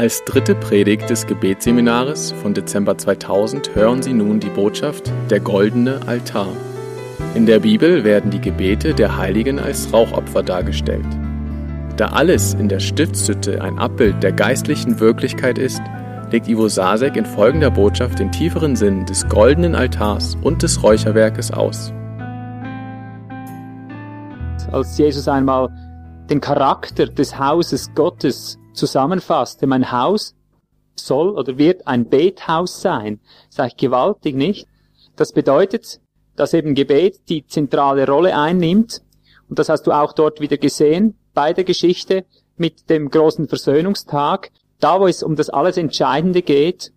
Als dritte Predigt des Gebetsseminares von Dezember 2000 hören Sie nun die Botschaft Der goldene Altar. In der Bibel werden die Gebete der Heiligen als Rauchopfer dargestellt. Da alles in der Stiftshütte ein Abbild der geistlichen Wirklichkeit ist, legt Ivo Sasek in folgender Botschaft den tieferen Sinn des goldenen Altars und des Räucherwerkes aus. Als Jesus einmal den Charakter des Hauses Gottes zusammenfasste, mein Haus soll oder wird ein Bethaus sein, sage ich gewaltig nicht. Das bedeutet, dass eben Gebet die zentrale Rolle einnimmt. Und das hast du auch dort wieder gesehen bei der Geschichte mit dem großen Versöhnungstag. Da, wo es um das alles Entscheidende geht,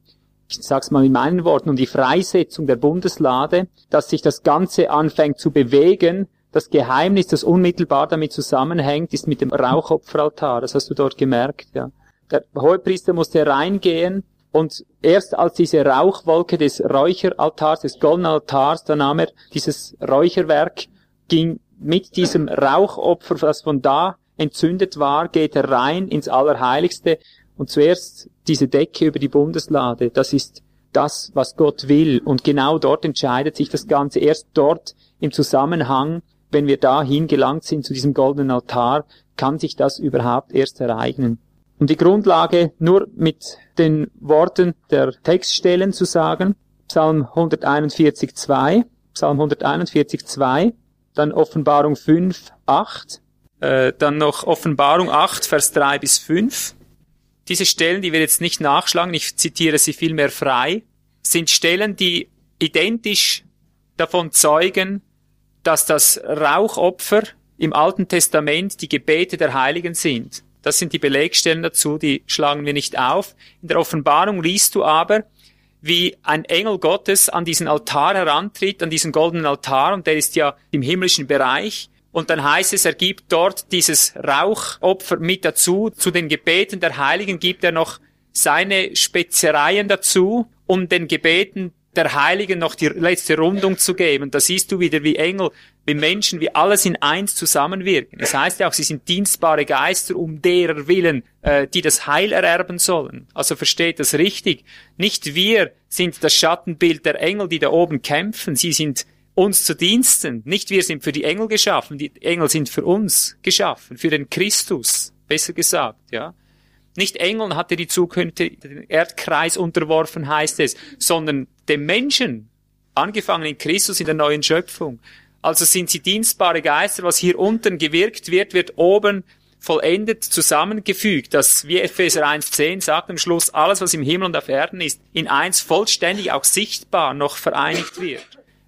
ich sag's mal in meinen Worten, um die Freisetzung der Bundeslade, dass sich das Ganze anfängt zu bewegen, das Geheimnis, das unmittelbar damit zusammenhängt, ist mit dem Rauchopferaltar. Das hast du dort gemerkt, ja. Der Hohepriester musste reingehen und erst als diese Rauchwolke des Räucheraltars, des goldenen Altars, da nahm er dieses Räucherwerk, ging mit diesem Rauchopfer, das von da entzündet war, geht er rein ins Allerheiligste und zuerst diese Decke über die Bundeslade. Das ist das, was Gott will. Und genau dort entscheidet sich das Ganze. Erst dort im Zusammenhang wenn wir dahin gelangt sind zu diesem goldenen Altar, kann sich das überhaupt erst ereignen. Um die Grundlage nur mit den Worten der Textstellen zu sagen, Psalm 141,2, Psalm 141,2, dann Offenbarung 5, 8, äh, dann noch Offenbarung 8, Vers 3 bis 5. Diese Stellen, die wir jetzt nicht nachschlagen, ich zitiere sie vielmehr frei, sind Stellen, die identisch davon zeugen, dass das Rauchopfer im Alten Testament die Gebete der Heiligen sind. Das sind die Belegstellen dazu, die schlagen wir nicht auf. In der Offenbarung liest du aber, wie ein Engel Gottes an diesen Altar herantritt, an diesen goldenen Altar, und der ist ja im himmlischen Bereich. Und dann heißt es, er gibt dort dieses Rauchopfer mit dazu. Zu den Gebeten der Heiligen gibt er noch seine Spezereien dazu, um den Gebeten der Heiligen noch die letzte Rundung zu geben. Da siehst du wieder, wie Engel, wie Menschen, wie alles in eins zusammenwirken. Das heißt ja auch, sie sind dienstbare Geister um derer willen, äh, die das Heil ererben sollen. Also versteht das richtig. Nicht wir sind das Schattenbild der Engel, die da oben kämpfen. Sie sind uns zu Diensten. Nicht wir sind für die Engel geschaffen. Die Engel sind für uns geschaffen, für den Christus, besser gesagt, ja. Nicht Engeln hat er die Zukunft den Erdkreis unterworfen, heißt es, sondern dem Menschen, angefangen in Christus in der neuen Schöpfung. Also sind sie dienstbare Geister, was hier unten gewirkt wird, wird oben vollendet zusammengefügt, dass wie Epheser 1.10 sagt am Schluss, alles was im Himmel und auf Erden ist, in eins vollständig auch sichtbar noch vereinigt wird.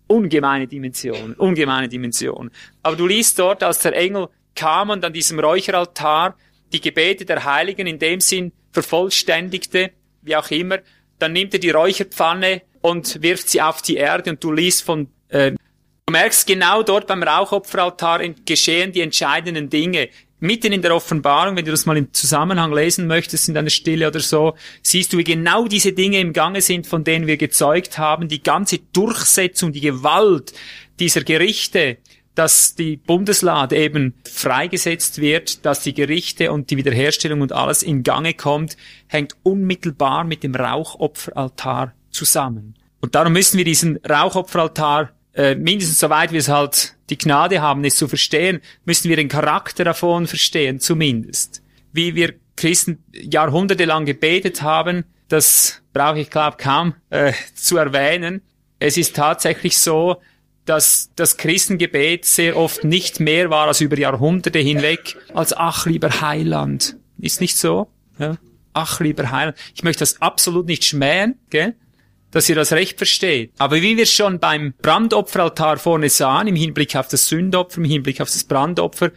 Ungemeine Dimension, ungemeine Dimension. Aber du liest dort, als der Engel kam und an diesem Räucheraltar die Gebete der Heiligen in dem Sinn vervollständigte, wie auch immer, dann nimmt er die Räucherpfanne und wirft sie auf die Erde und du liest von, äh, du merkst genau dort beim Rauchopferaltar geschehen die entscheidenden Dinge. Mitten in der Offenbarung, wenn du das mal im Zusammenhang lesen möchtest, in deiner Stille oder so, siehst du, wie genau diese Dinge im Gange sind, von denen wir gezeugt haben, die ganze Durchsetzung, die Gewalt dieser Gerichte, dass die Bundeslade eben freigesetzt wird, dass die Gerichte und die Wiederherstellung und alles in Gange kommt, hängt unmittelbar mit dem Rauchopferaltar zusammen. Und darum müssen wir diesen Rauchopferaltar, äh, mindestens soweit wir es halt die Gnade haben, es zu verstehen, müssen wir den Charakter davon verstehen, zumindest. Wie wir Christen jahrhundertelang gebetet haben, das brauche ich glaube kaum äh, zu erwähnen. Es ist tatsächlich so, dass das Christengebet sehr oft nicht mehr war als über Jahrhunderte hinweg als ach lieber Heiland. Ist nicht so? Ja? Ach lieber Heiland. Ich möchte das absolut nicht schmähen, gell? dass ihr das recht versteht. Aber wie wir schon beim Brandopferaltar vorne sahen, im Hinblick auf das Sündopfer, im Hinblick auf das Brandopfer,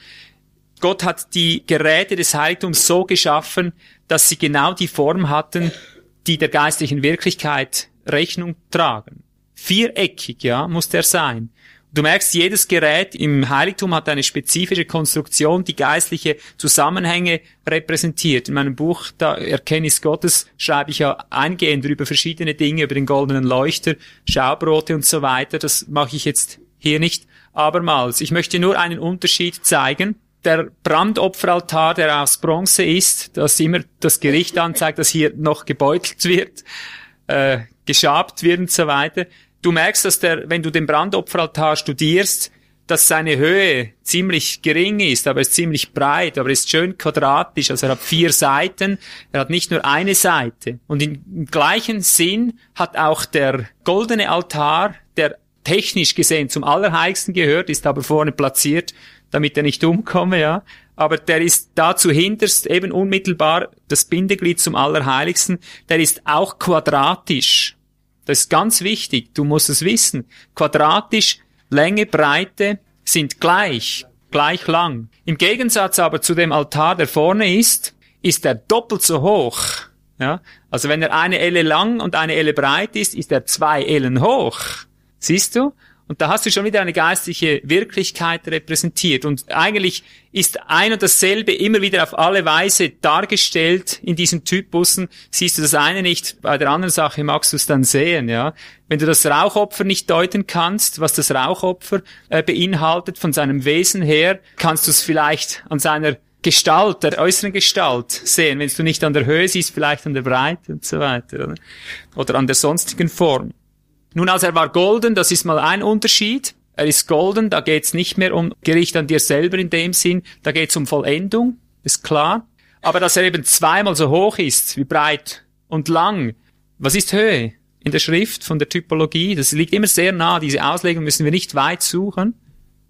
Gott hat die Geräte des Heiligtums so geschaffen, dass sie genau die Form hatten, die der geistlichen Wirklichkeit Rechnung tragen. Viereckig, ja, muss der sein. Du merkst, jedes Gerät im Heiligtum hat eine spezifische Konstruktion, die geistliche Zusammenhänge repräsentiert. In meinem Buch, da Erkenntnis Gottes, schreibe ich ja eingehend über verschiedene Dinge, über den goldenen Leuchter, Schaubrote und so weiter. Das mache ich jetzt hier nicht abermals. Ich möchte nur einen Unterschied zeigen. der Brandopferaltar, der aus Bronze ist, das immer das Gericht anzeigt, dass hier noch gebeutelt wird, äh, geschabt wird und so weiter. Du merkst, dass der, wenn du den Brandopferaltar studierst, dass seine Höhe ziemlich gering ist, aber er ist ziemlich breit, aber er ist schön quadratisch, also er hat vier Seiten, er hat nicht nur eine Seite. Und im gleichen Sinn hat auch der goldene Altar, der technisch gesehen zum Allerheiligsten gehört, ist aber vorne platziert, damit er nicht umkomme, ja. Aber der ist dazu hinterst eben unmittelbar das Bindeglied zum Allerheiligsten, der ist auch quadratisch. Das ist ganz wichtig, du musst es wissen. Quadratisch Länge, Breite sind gleich, gleich lang. Im Gegensatz aber zu dem Altar, der vorne ist, ist er doppelt so hoch. Ja? Also wenn er eine Elle lang und eine Elle breit ist, ist er zwei Ellen hoch. Siehst du? Und da hast du schon wieder eine geistliche Wirklichkeit repräsentiert. Und eigentlich ist ein und dasselbe immer wieder auf alle Weise dargestellt in diesen Typussen. Siehst du das eine nicht, bei der anderen Sache magst du es dann sehen, ja. Wenn du das Rauchopfer nicht deuten kannst, was das Rauchopfer äh, beinhaltet von seinem Wesen her, kannst du es vielleicht an seiner Gestalt, der äußeren Gestalt sehen. Wenn du nicht an der Höhe siehst, vielleicht an der Breite und so weiter. Oder, oder an der sonstigen Form. Nun, also er war golden, das ist mal ein Unterschied. Er ist golden, da geht's nicht mehr um Gericht an dir selber in dem Sinn, da geht's um Vollendung, ist klar. Aber dass er eben zweimal so hoch ist, wie breit und lang, was ist Höhe in der Schrift von der Typologie? Das liegt immer sehr nah, diese Auslegung müssen wir nicht weit suchen.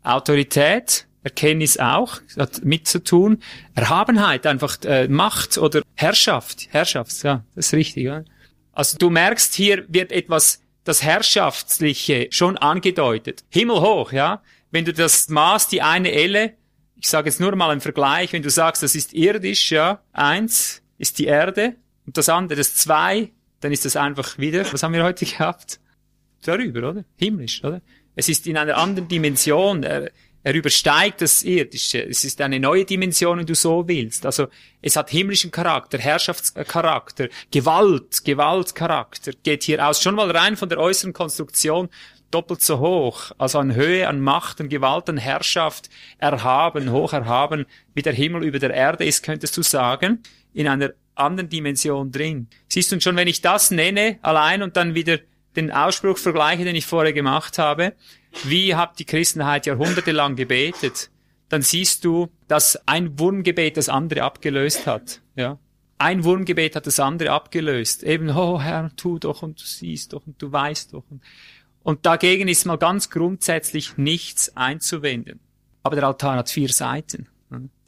Autorität, Erkenntnis auch, hat mit zu tun. Erhabenheit, einfach äh, Macht oder Herrschaft, Herrschaft, ja, das ist richtig. Ja? Also du merkst, hier wird etwas das Herrschaftsliche schon angedeutet. Himmelhoch, ja. Wenn du das Maß, die eine Elle, ich sage jetzt nur mal im Vergleich, wenn du sagst, das ist irdisch, ja, eins ist die Erde und das andere das zwei, dann ist das einfach wieder, was haben wir heute gehabt? Darüber, oder? Himmlisch, oder? Es ist in einer anderen Dimension. Er übersteigt das Irdische. Es ist eine neue Dimension, wenn du so willst. Also es hat himmlischen Charakter, Herrschaftscharakter, Gewalt, Gewaltcharakter. Geht hier aus. Schon mal rein von der äußeren Konstruktion doppelt so hoch. Also an Höhe, an Macht, an Gewalt, an Herrschaft erhaben, hoch erhaben, wie der Himmel über der Erde ist, könntest du sagen, in einer anderen Dimension drin. Siehst du schon, wenn ich das nenne, allein und dann wieder den Ausspruch vergleiche, den ich vorher gemacht habe, wie hat die Christenheit jahrhundertelang gebetet, dann siehst du, dass ein Wurmgebet das andere abgelöst hat. Ja? Ein Wurmgebet hat das andere abgelöst. Eben, oh Herr, tu doch und du siehst doch und du weißt doch. Und dagegen ist mal ganz grundsätzlich nichts einzuwenden. Aber der Altar hat vier Seiten.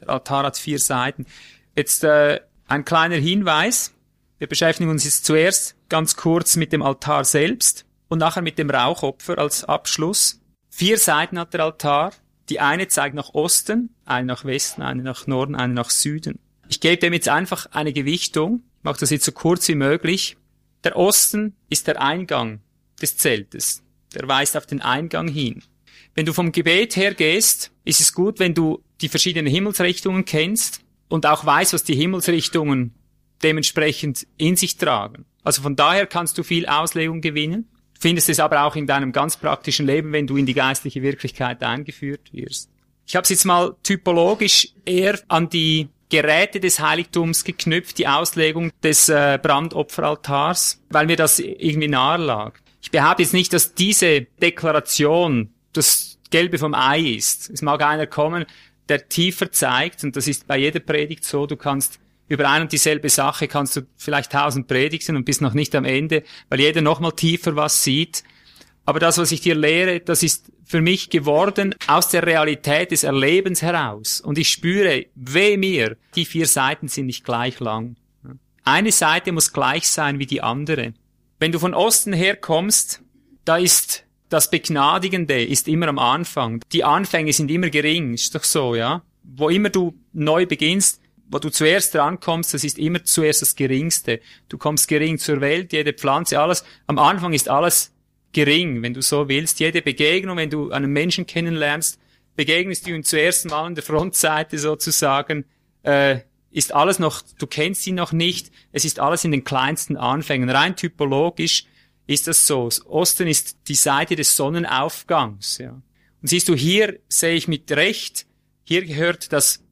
Der Altar hat vier Seiten. Jetzt äh, ein kleiner Hinweis. Wir beschäftigen uns jetzt zuerst ganz kurz mit dem Altar selbst und nachher mit dem Rauchopfer als Abschluss. Vier Seiten hat der Altar. Die eine zeigt nach Osten, eine nach Westen, eine nach Norden, eine nach Süden. Ich gebe dem jetzt einfach eine Gewichtung. Ich mache das jetzt so kurz wie möglich. Der Osten ist der Eingang des Zeltes. Der weist auf den Eingang hin. Wenn du vom Gebet her gehst, ist es gut, wenn du die verschiedenen Himmelsrichtungen kennst und auch weißt, was die Himmelsrichtungen dementsprechend in sich tragen. Also von daher kannst du viel Auslegung gewinnen findest es aber auch in deinem ganz praktischen Leben, wenn du in die geistliche Wirklichkeit eingeführt wirst. Ich habe es jetzt mal typologisch eher an die Geräte des Heiligtums geknüpft, die Auslegung des äh, Brandopferaltars, weil mir das irgendwie nahe lag. Ich behaupte jetzt nicht, dass diese Deklaration das Gelbe vom Ei ist. Es mag einer kommen, der tiefer zeigt, und das ist bei jeder Predigt so, du kannst über ein und dieselbe Sache kannst du vielleicht tausend predigen und bist noch nicht am Ende, weil jeder noch mal tiefer was sieht. Aber das, was ich dir lehre, das ist für mich geworden aus der Realität des Erlebens heraus. Und ich spüre, weh mir, die vier Seiten sind nicht gleich lang. Eine Seite muss gleich sein wie die andere. Wenn du von Osten her kommst, da ist das Begnadigende ist immer am Anfang. Die Anfänge sind immer gering, ist doch so, ja? Wo immer du neu beginnst, wo du zuerst rankommst, das ist immer zuerst das Geringste. Du kommst gering zur Welt, jede Pflanze, alles. Am Anfang ist alles gering, wenn du so willst. Jede Begegnung, wenn du einen Menschen kennenlernst, begegnest du ihn zuerst mal an der Frontseite sozusagen, äh, ist alles noch, du kennst ihn noch nicht, es ist alles in den kleinsten Anfängen. Rein typologisch ist das so. Osten ist die Seite des Sonnenaufgangs. Ja. Und siehst du, hier sehe ich mit Recht, Hier gehört das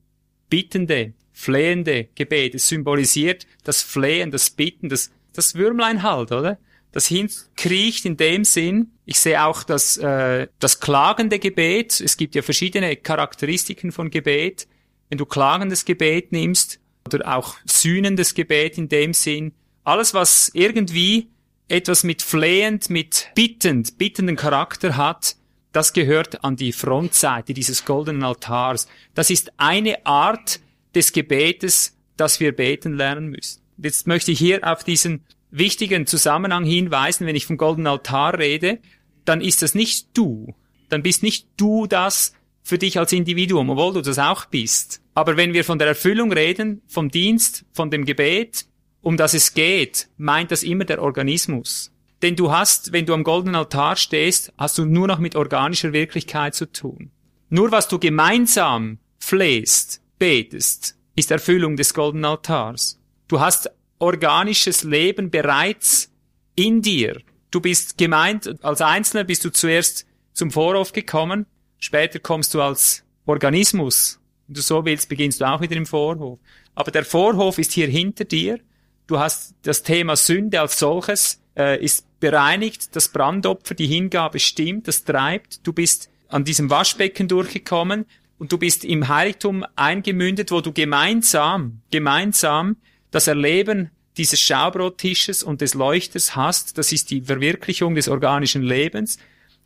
bittende, flehende Gebet. Es symbolisiert das Flehen, das Bitten, das, das Würmlein halt, oder? Das hinkriecht in dem Sinn. Ich sehe auch das, äh, das klagende Gebet. Es gibt ja verschiedene Charakteristiken von Gebet. Wenn du klagendes Gebet nimmst oder auch sühnendes Gebet in dem Sinn, alles was irgendwie etwas mit flehend, mit bittend, bittenden Charakter hat, das gehört an die Frontseite dieses goldenen Altars. Das ist eine Art des Gebetes, das wir beten lernen müssen. Jetzt möchte ich hier auf diesen wichtigen Zusammenhang hinweisen, wenn ich vom goldenen Altar rede, dann ist das nicht du. Dann bist nicht du das für dich als Individuum, obwohl du das auch bist. Aber wenn wir von der Erfüllung reden, vom Dienst, von dem Gebet, um das es geht, meint das immer der Organismus. Denn du hast, wenn du am goldenen Altar stehst, hast du nur noch mit organischer Wirklichkeit zu tun. Nur was du gemeinsam flehst, betest, ist Erfüllung des goldenen Altars. Du hast organisches Leben bereits in dir. Du bist gemeint, als Einzelner bist du zuerst zum Vorhof gekommen, später kommst du als Organismus. Wenn du so willst, beginnst du auch wieder im Vorhof. Aber der Vorhof ist hier hinter dir. Du hast das Thema Sünde als solches, äh, ist bereinigt, das Brandopfer, die Hingabe stimmt, das treibt. Du bist an diesem Waschbecken durchgekommen und du bist im Heiligtum eingemündet, wo du gemeinsam, gemeinsam das Erleben dieses Schaubrottisches und des Leuchters hast, das ist die Verwirklichung des organischen Lebens,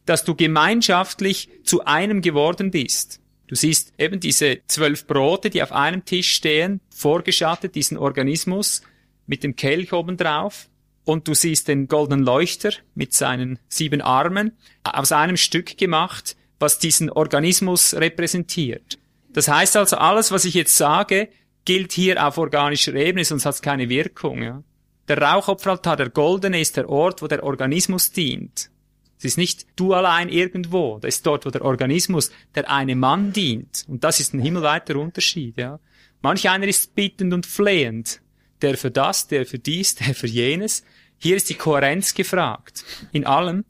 dass du gemeinschaftlich zu einem geworden bist. Du siehst eben diese zwölf Brote, die auf einem Tisch stehen, vorgeschattet, diesen Organismus mit dem Kelch oben drauf. Und du siehst den goldenen Leuchter mit seinen sieben Armen aus einem Stück gemacht, was diesen Organismus repräsentiert. Das heißt also, alles, was ich jetzt sage, gilt hier auf organischer Ebene, sonst hat es keine Wirkung. Ja? Der Rauchopferaltar, der goldene, ist der Ort, wo der Organismus dient. Es ist nicht du allein irgendwo, das ist dort, wo der Organismus, der eine Mann dient. Und das ist ein himmelweiter Unterschied. Ja? Manch einer ist bittend und flehend, der für das, der für dies, der für jenes. Hier ist die Kohärenz gefragt. In allem.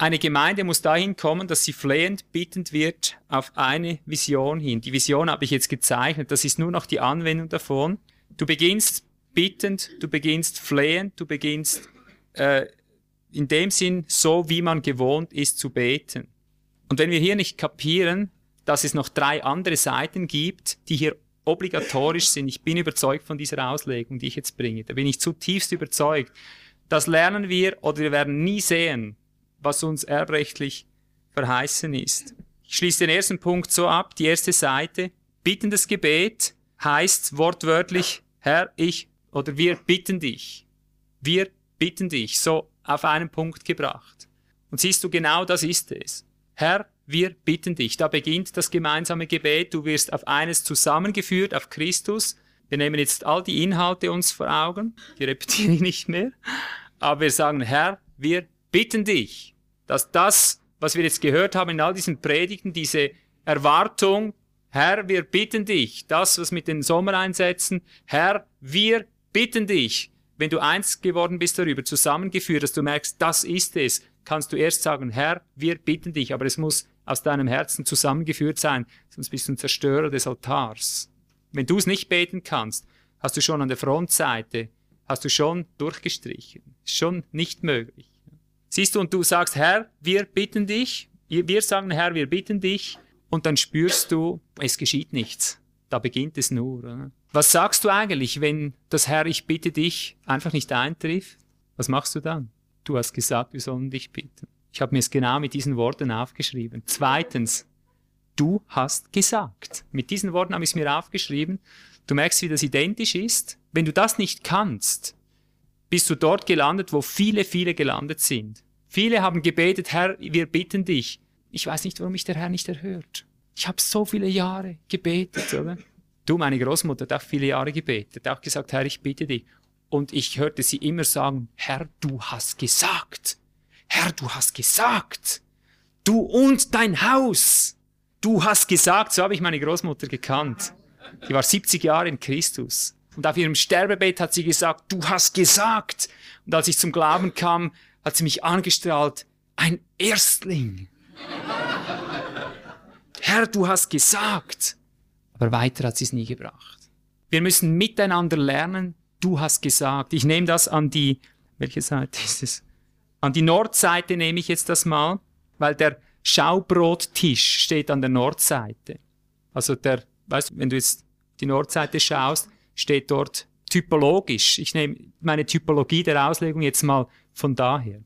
Eine Gemeinde muss dahin kommen, dass sie flehend bittend wird auf eine Vision hin. Die Vision habe ich jetzt gezeichnet, das ist nur noch die Anwendung davon. Du beginnst bittend, du beginnst flehend, du beginnst äh, in dem Sinn so, wie man gewohnt ist zu beten. Und wenn wir hier nicht kapieren, dass es noch drei andere Seiten gibt, die hier obligatorisch sind, ich bin überzeugt von dieser Auslegung, die ich jetzt bringe, da bin ich zutiefst überzeugt, das lernen wir oder wir werden nie sehen, was uns erbrechtlich verheißen ist. Ich schließe den ersten Punkt so ab, die erste Seite. Bittendes Gebet heißt wortwörtlich, Herr, ich oder wir bitten dich. Wir bitten dich, so auf einen Punkt gebracht. Und siehst du, genau das ist es. Herr, wir bitten dich. Da beginnt das gemeinsame Gebet. Du wirst auf eines zusammengeführt, auf Christus. Wir nehmen jetzt all die Inhalte uns vor Augen. Die repetiere ich nicht mehr. Aber wir sagen, Herr, wir bitten dich, dass das, was wir jetzt gehört haben in all diesen Predigten, diese Erwartung, Herr, wir bitten dich, das, was mit den Sommereinsätzen, Herr, wir bitten dich, wenn du eins geworden bist darüber, zusammengeführt, dass du merkst, das ist es, kannst du erst sagen, Herr, wir bitten dich, aber es muss aus deinem Herzen zusammengeführt sein, sonst bist du ein Zerstörer des Altars. Wenn du es nicht beten kannst, hast du schon an der Frontseite, hast du schon durchgestrichen. Schon nicht möglich. Siehst du, und du sagst, Herr, wir bitten dich, wir sagen, Herr, wir bitten dich, und dann spürst du, es geschieht nichts. Da beginnt es nur. Oder? Was sagst du eigentlich, wenn das Herr, ich bitte dich, einfach nicht eintrifft? Was machst du dann? Du hast gesagt, wir sollen dich bitten. Ich habe mir es genau mit diesen Worten aufgeschrieben. Zweitens, du hast gesagt. Mit diesen Worten habe ich es mir aufgeschrieben. Du merkst, wie das identisch ist. Wenn du das nicht kannst, bist du dort gelandet, wo viele, viele gelandet sind. Viele haben gebetet, Herr, wir bitten dich. Ich weiß nicht, warum mich der Herr nicht erhört. Ich habe so viele Jahre gebetet, oder? Du, meine Großmutter, hat auch viele Jahre gebetet, hat auch gesagt, Herr, ich bitte dich. Und ich hörte sie immer sagen, Herr, du hast gesagt. Herr, du hast gesagt. Du und dein Haus. Du hast gesagt, so habe ich meine Großmutter gekannt. Die war 70 Jahre in Christus. Und auf ihrem Sterbebett hat sie gesagt, du hast gesagt. Und als ich zum Glauben kam, hat sie mich angestrahlt, ein Erstling. Herr, du hast gesagt. Aber weiter hat sie es nie gebracht. Wir müssen miteinander lernen, du hast gesagt. Ich nehme das an die, welche Seite ist es? An die Nordseite nehme ich jetzt das mal, weil der Schaubrottisch steht an der Nordseite. Also der, weißt du, wenn du jetzt die Nordseite schaust, steht dort typologisch. Ich nehme meine Typologie der Auslegung jetzt mal von daher.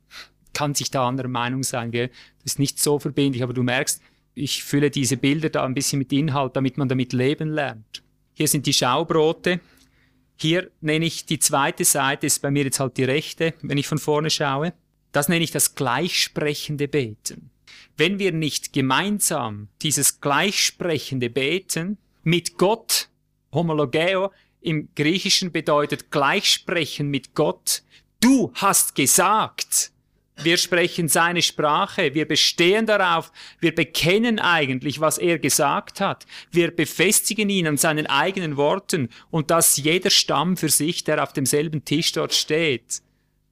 Kann sich da anderer Meinung sein, gell? Das ist nicht so verbindlich, aber du merkst, ich fülle diese Bilder da ein bisschen mit Inhalt, damit man damit leben lernt. Hier sind die Schaubrote. Hier nenne ich die zweite Seite, ist bei mir jetzt halt die rechte, wenn ich von vorne schaue. Das nenne ich das gleichsprechende Beten. Wenn wir nicht gemeinsam dieses gleichsprechende Beten mit Gott, homologeo, im Griechischen bedeutet gleichsprechen mit Gott, du hast gesagt, wir sprechen seine Sprache, wir bestehen darauf, wir bekennen eigentlich, was er gesagt hat, wir befestigen ihn an seinen eigenen Worten und dass jeder Stamm für sich, der auf demselben Tisch dort steht.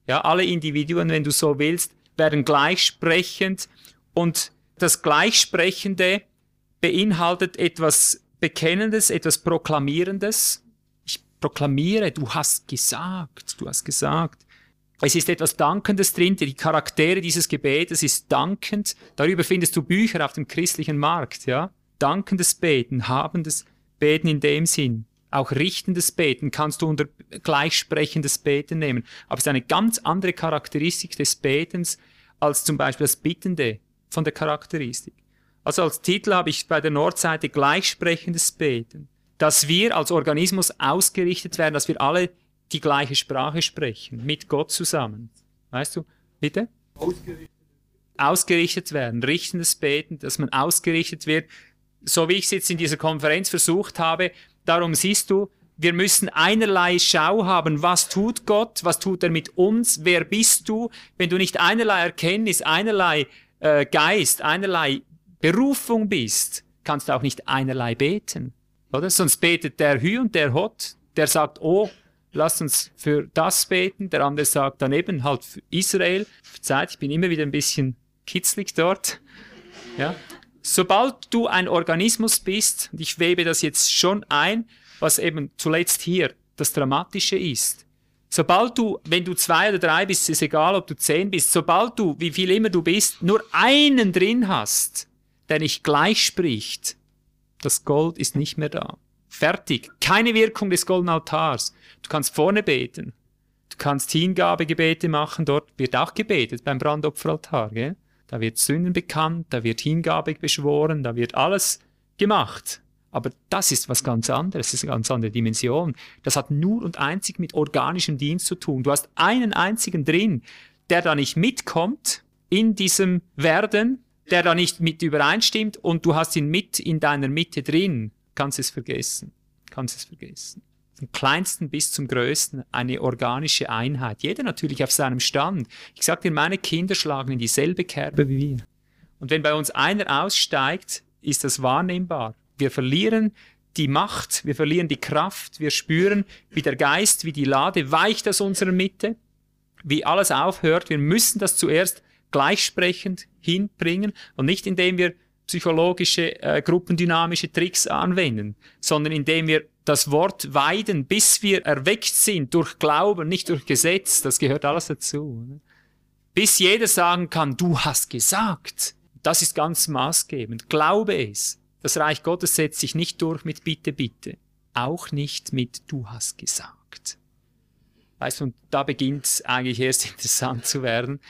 Ja, alle Individuen, wenn du so willst, werden gleichsprechend und das Gleichsprechende beinhaltet etwas Bekennendes, etwas Proklamierendes. Proklamiere, du hast gesagt, du hast gesagt. Es ist etwas Dankendes drin, die Charaktere dieses Gebetes ist dankend. Darüber findest du Bücher auf dem christlichen Markt, ja. Dankendes Beten, habendes Beten in dem Sinn. Auch richtendes Beten kannst du unter gleichsprechendes Beten nehmen. Aber es ist eine ganz andere Charakteristik des Betens als zum Beispiel das Bittende von der Charakteristik. Also als Titel habe ich bei der Nordseite gleichsprechendes Beten. Dass wir als Organismus ausgerichtet werden, dass wir alle die gleiche Sprache sprechen, mit Gott zusammen. Weißt du? Bitte? Ausgerichtet. Ausgerichtet werden, richtendes Beten, dass man ausgerichtet wird, so wie ich es jetzt in dieser Konferenz versucht habe. Darum siehst du, wir müssen einerlei Schau haben, was tut Gott, was tut er mit uns, wer bist du. Wenn du nicht einerlei Erkenntnis, einerlei äh, Geist, einerlei Berufung bist, kannst du auch nicht einerlei beten. Oder? Sonst betet der Hü und der Hot, der sagt, oh, lass uns für das beten. Der andere sagt daneben halt für Israel. Zeit, ich bin immer wieder ein bisschen kitzlig dort. Ja. Sobald du ein Organismus bist, und ich webe das jetzt schon ein, was eben zuletzt hier das Dramatische ist. Sobald du, wenn du zwei oder drei bist, ist egal, ob du zehn bist, sobald du, wie viel immer du bist, nur einen drin hast, der nicht gleich spricht, das Gold ist nicht mehr da. Fertig. Keine Wirkung des goldenen Altars. Du kannst vorne beten. Du kannst Hingabegebete machen. Dort wird auch gebetet beim Brandopferaltar. Gell? Da wird Sünden bekannt, da wird Hingabe beschworen, da wird alles gemacht. Aber das ist was ganz anderes, das ist eine ganz andere Dimension. Das hat nur und einzig mit organischem Dienst zu tun. Du hast einen einzigen drin, der da nicht mitkommt in diesem Werden, der da nicht mit übereinstimmt und du hast ihn mit in deiner Mitte drin kannst es vergessen. Kannst es vergessen. Vom kleinsten bis zum größten eine organische Einheit. Jeder natürlich auf seinem Stand. Ich sag dir, meine Kinder schlagen in dieselbe Kerbe wie wir. Und wenn bei uns einer aussteigt, ist das wahrnehmbar. Wir verlieren die Macht, wir verlieren die Kraft, wir spüren, wie der Geist, wie die Lade weicht aus unserer Mitte, wie alles aufhört. Wir müssen das zuerst gleichsprechend hinbringen und nicht indem wir psychologische, äh, gruppendynamische Tricks anwenden, sondern indem wir das Wort weiden, bis wir erweckt sind durch Glauben, nicht durch Gesetz. Das gehört alles dazu. Ne? Bis jeder sagen kann, du hast gesagt. Das ist ganz maßgebend. Glaube es. Das Reich Gottes setzt sich nicht durch mit Bitte, Bitte. Auch nicht mit Du hast gesagt. Weißt du, und da beginnt es eigentlich erst interessant zu werden.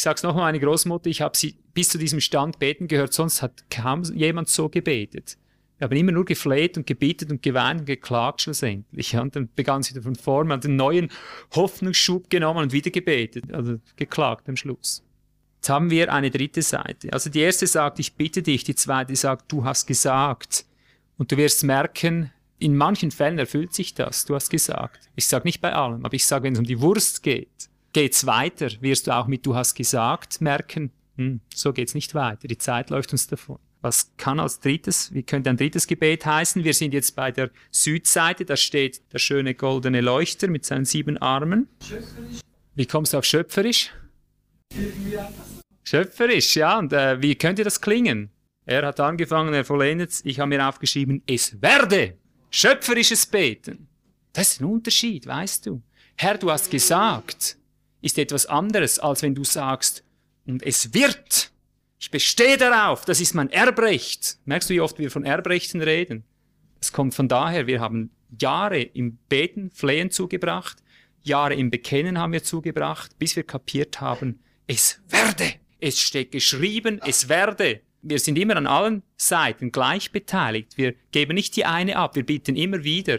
Ich sag's nochmal, meine Großmutter, ich habe sie bis zu diesem Stand beten gehört, sonst hat kaum jemand so gebetet. Wir haben immer nur gefleht und gebetet und geweint und geklagt schlussendlich. Und dann begann sie wieder von vorne, hat einen neuen Hoffnungsschub genommen und wieder gebetet, also geklagt am Schluss. Jetzt haben wir eine dritte Seite. Also die erste sagt, ich bitte dich, die zweite sagt, du hast gesagt. Und du wirst merken, in manchen Fällen erfüllt sich das, du hast gesagt. Ich sage nicht bei allem, aber ich sage, wenn es um die Wurst geht, geht's weiter, wirst du auch mit du hast gesagt merken, hm, so geht's nicht weiter. Die Zeit läuft uns davon. Was kann als drittes, wie könnte ein drittes Gebet heißen? Wir sind jetzt bei der Südseite, da steht der schöne goldene Leuchter mit seinen sieben Armen. Schöpferisch. Wie kommst du auf schöpferisch? Schöpferisch, ja. Und äh, wie könnte das klingen? Er hat angefangen, er vollendet Ich habe mir aufgeschrieben, es werde schöpferisches Beten. Das ist ein Unterschied, weißt du. Herr, du hast gesagt, ist etwas anderes, als wenn du sagst, und es wird. Ich bestehe darauf, das ist mein Erbrecht. Merkst du, wie oft wir von Erbrechten reden? Das kommt von daher, wir haben Jahre im Beten, Flehen zugebracht, Jahre im Bekennen haben wir zugebracht, bis wir kapiert haben, es werde, es steht geschrieben, es werde. Wir sind immer an allen Seiten gleich beteiligt. Wir geben nicht die eine ab, wir bieten immer wieder.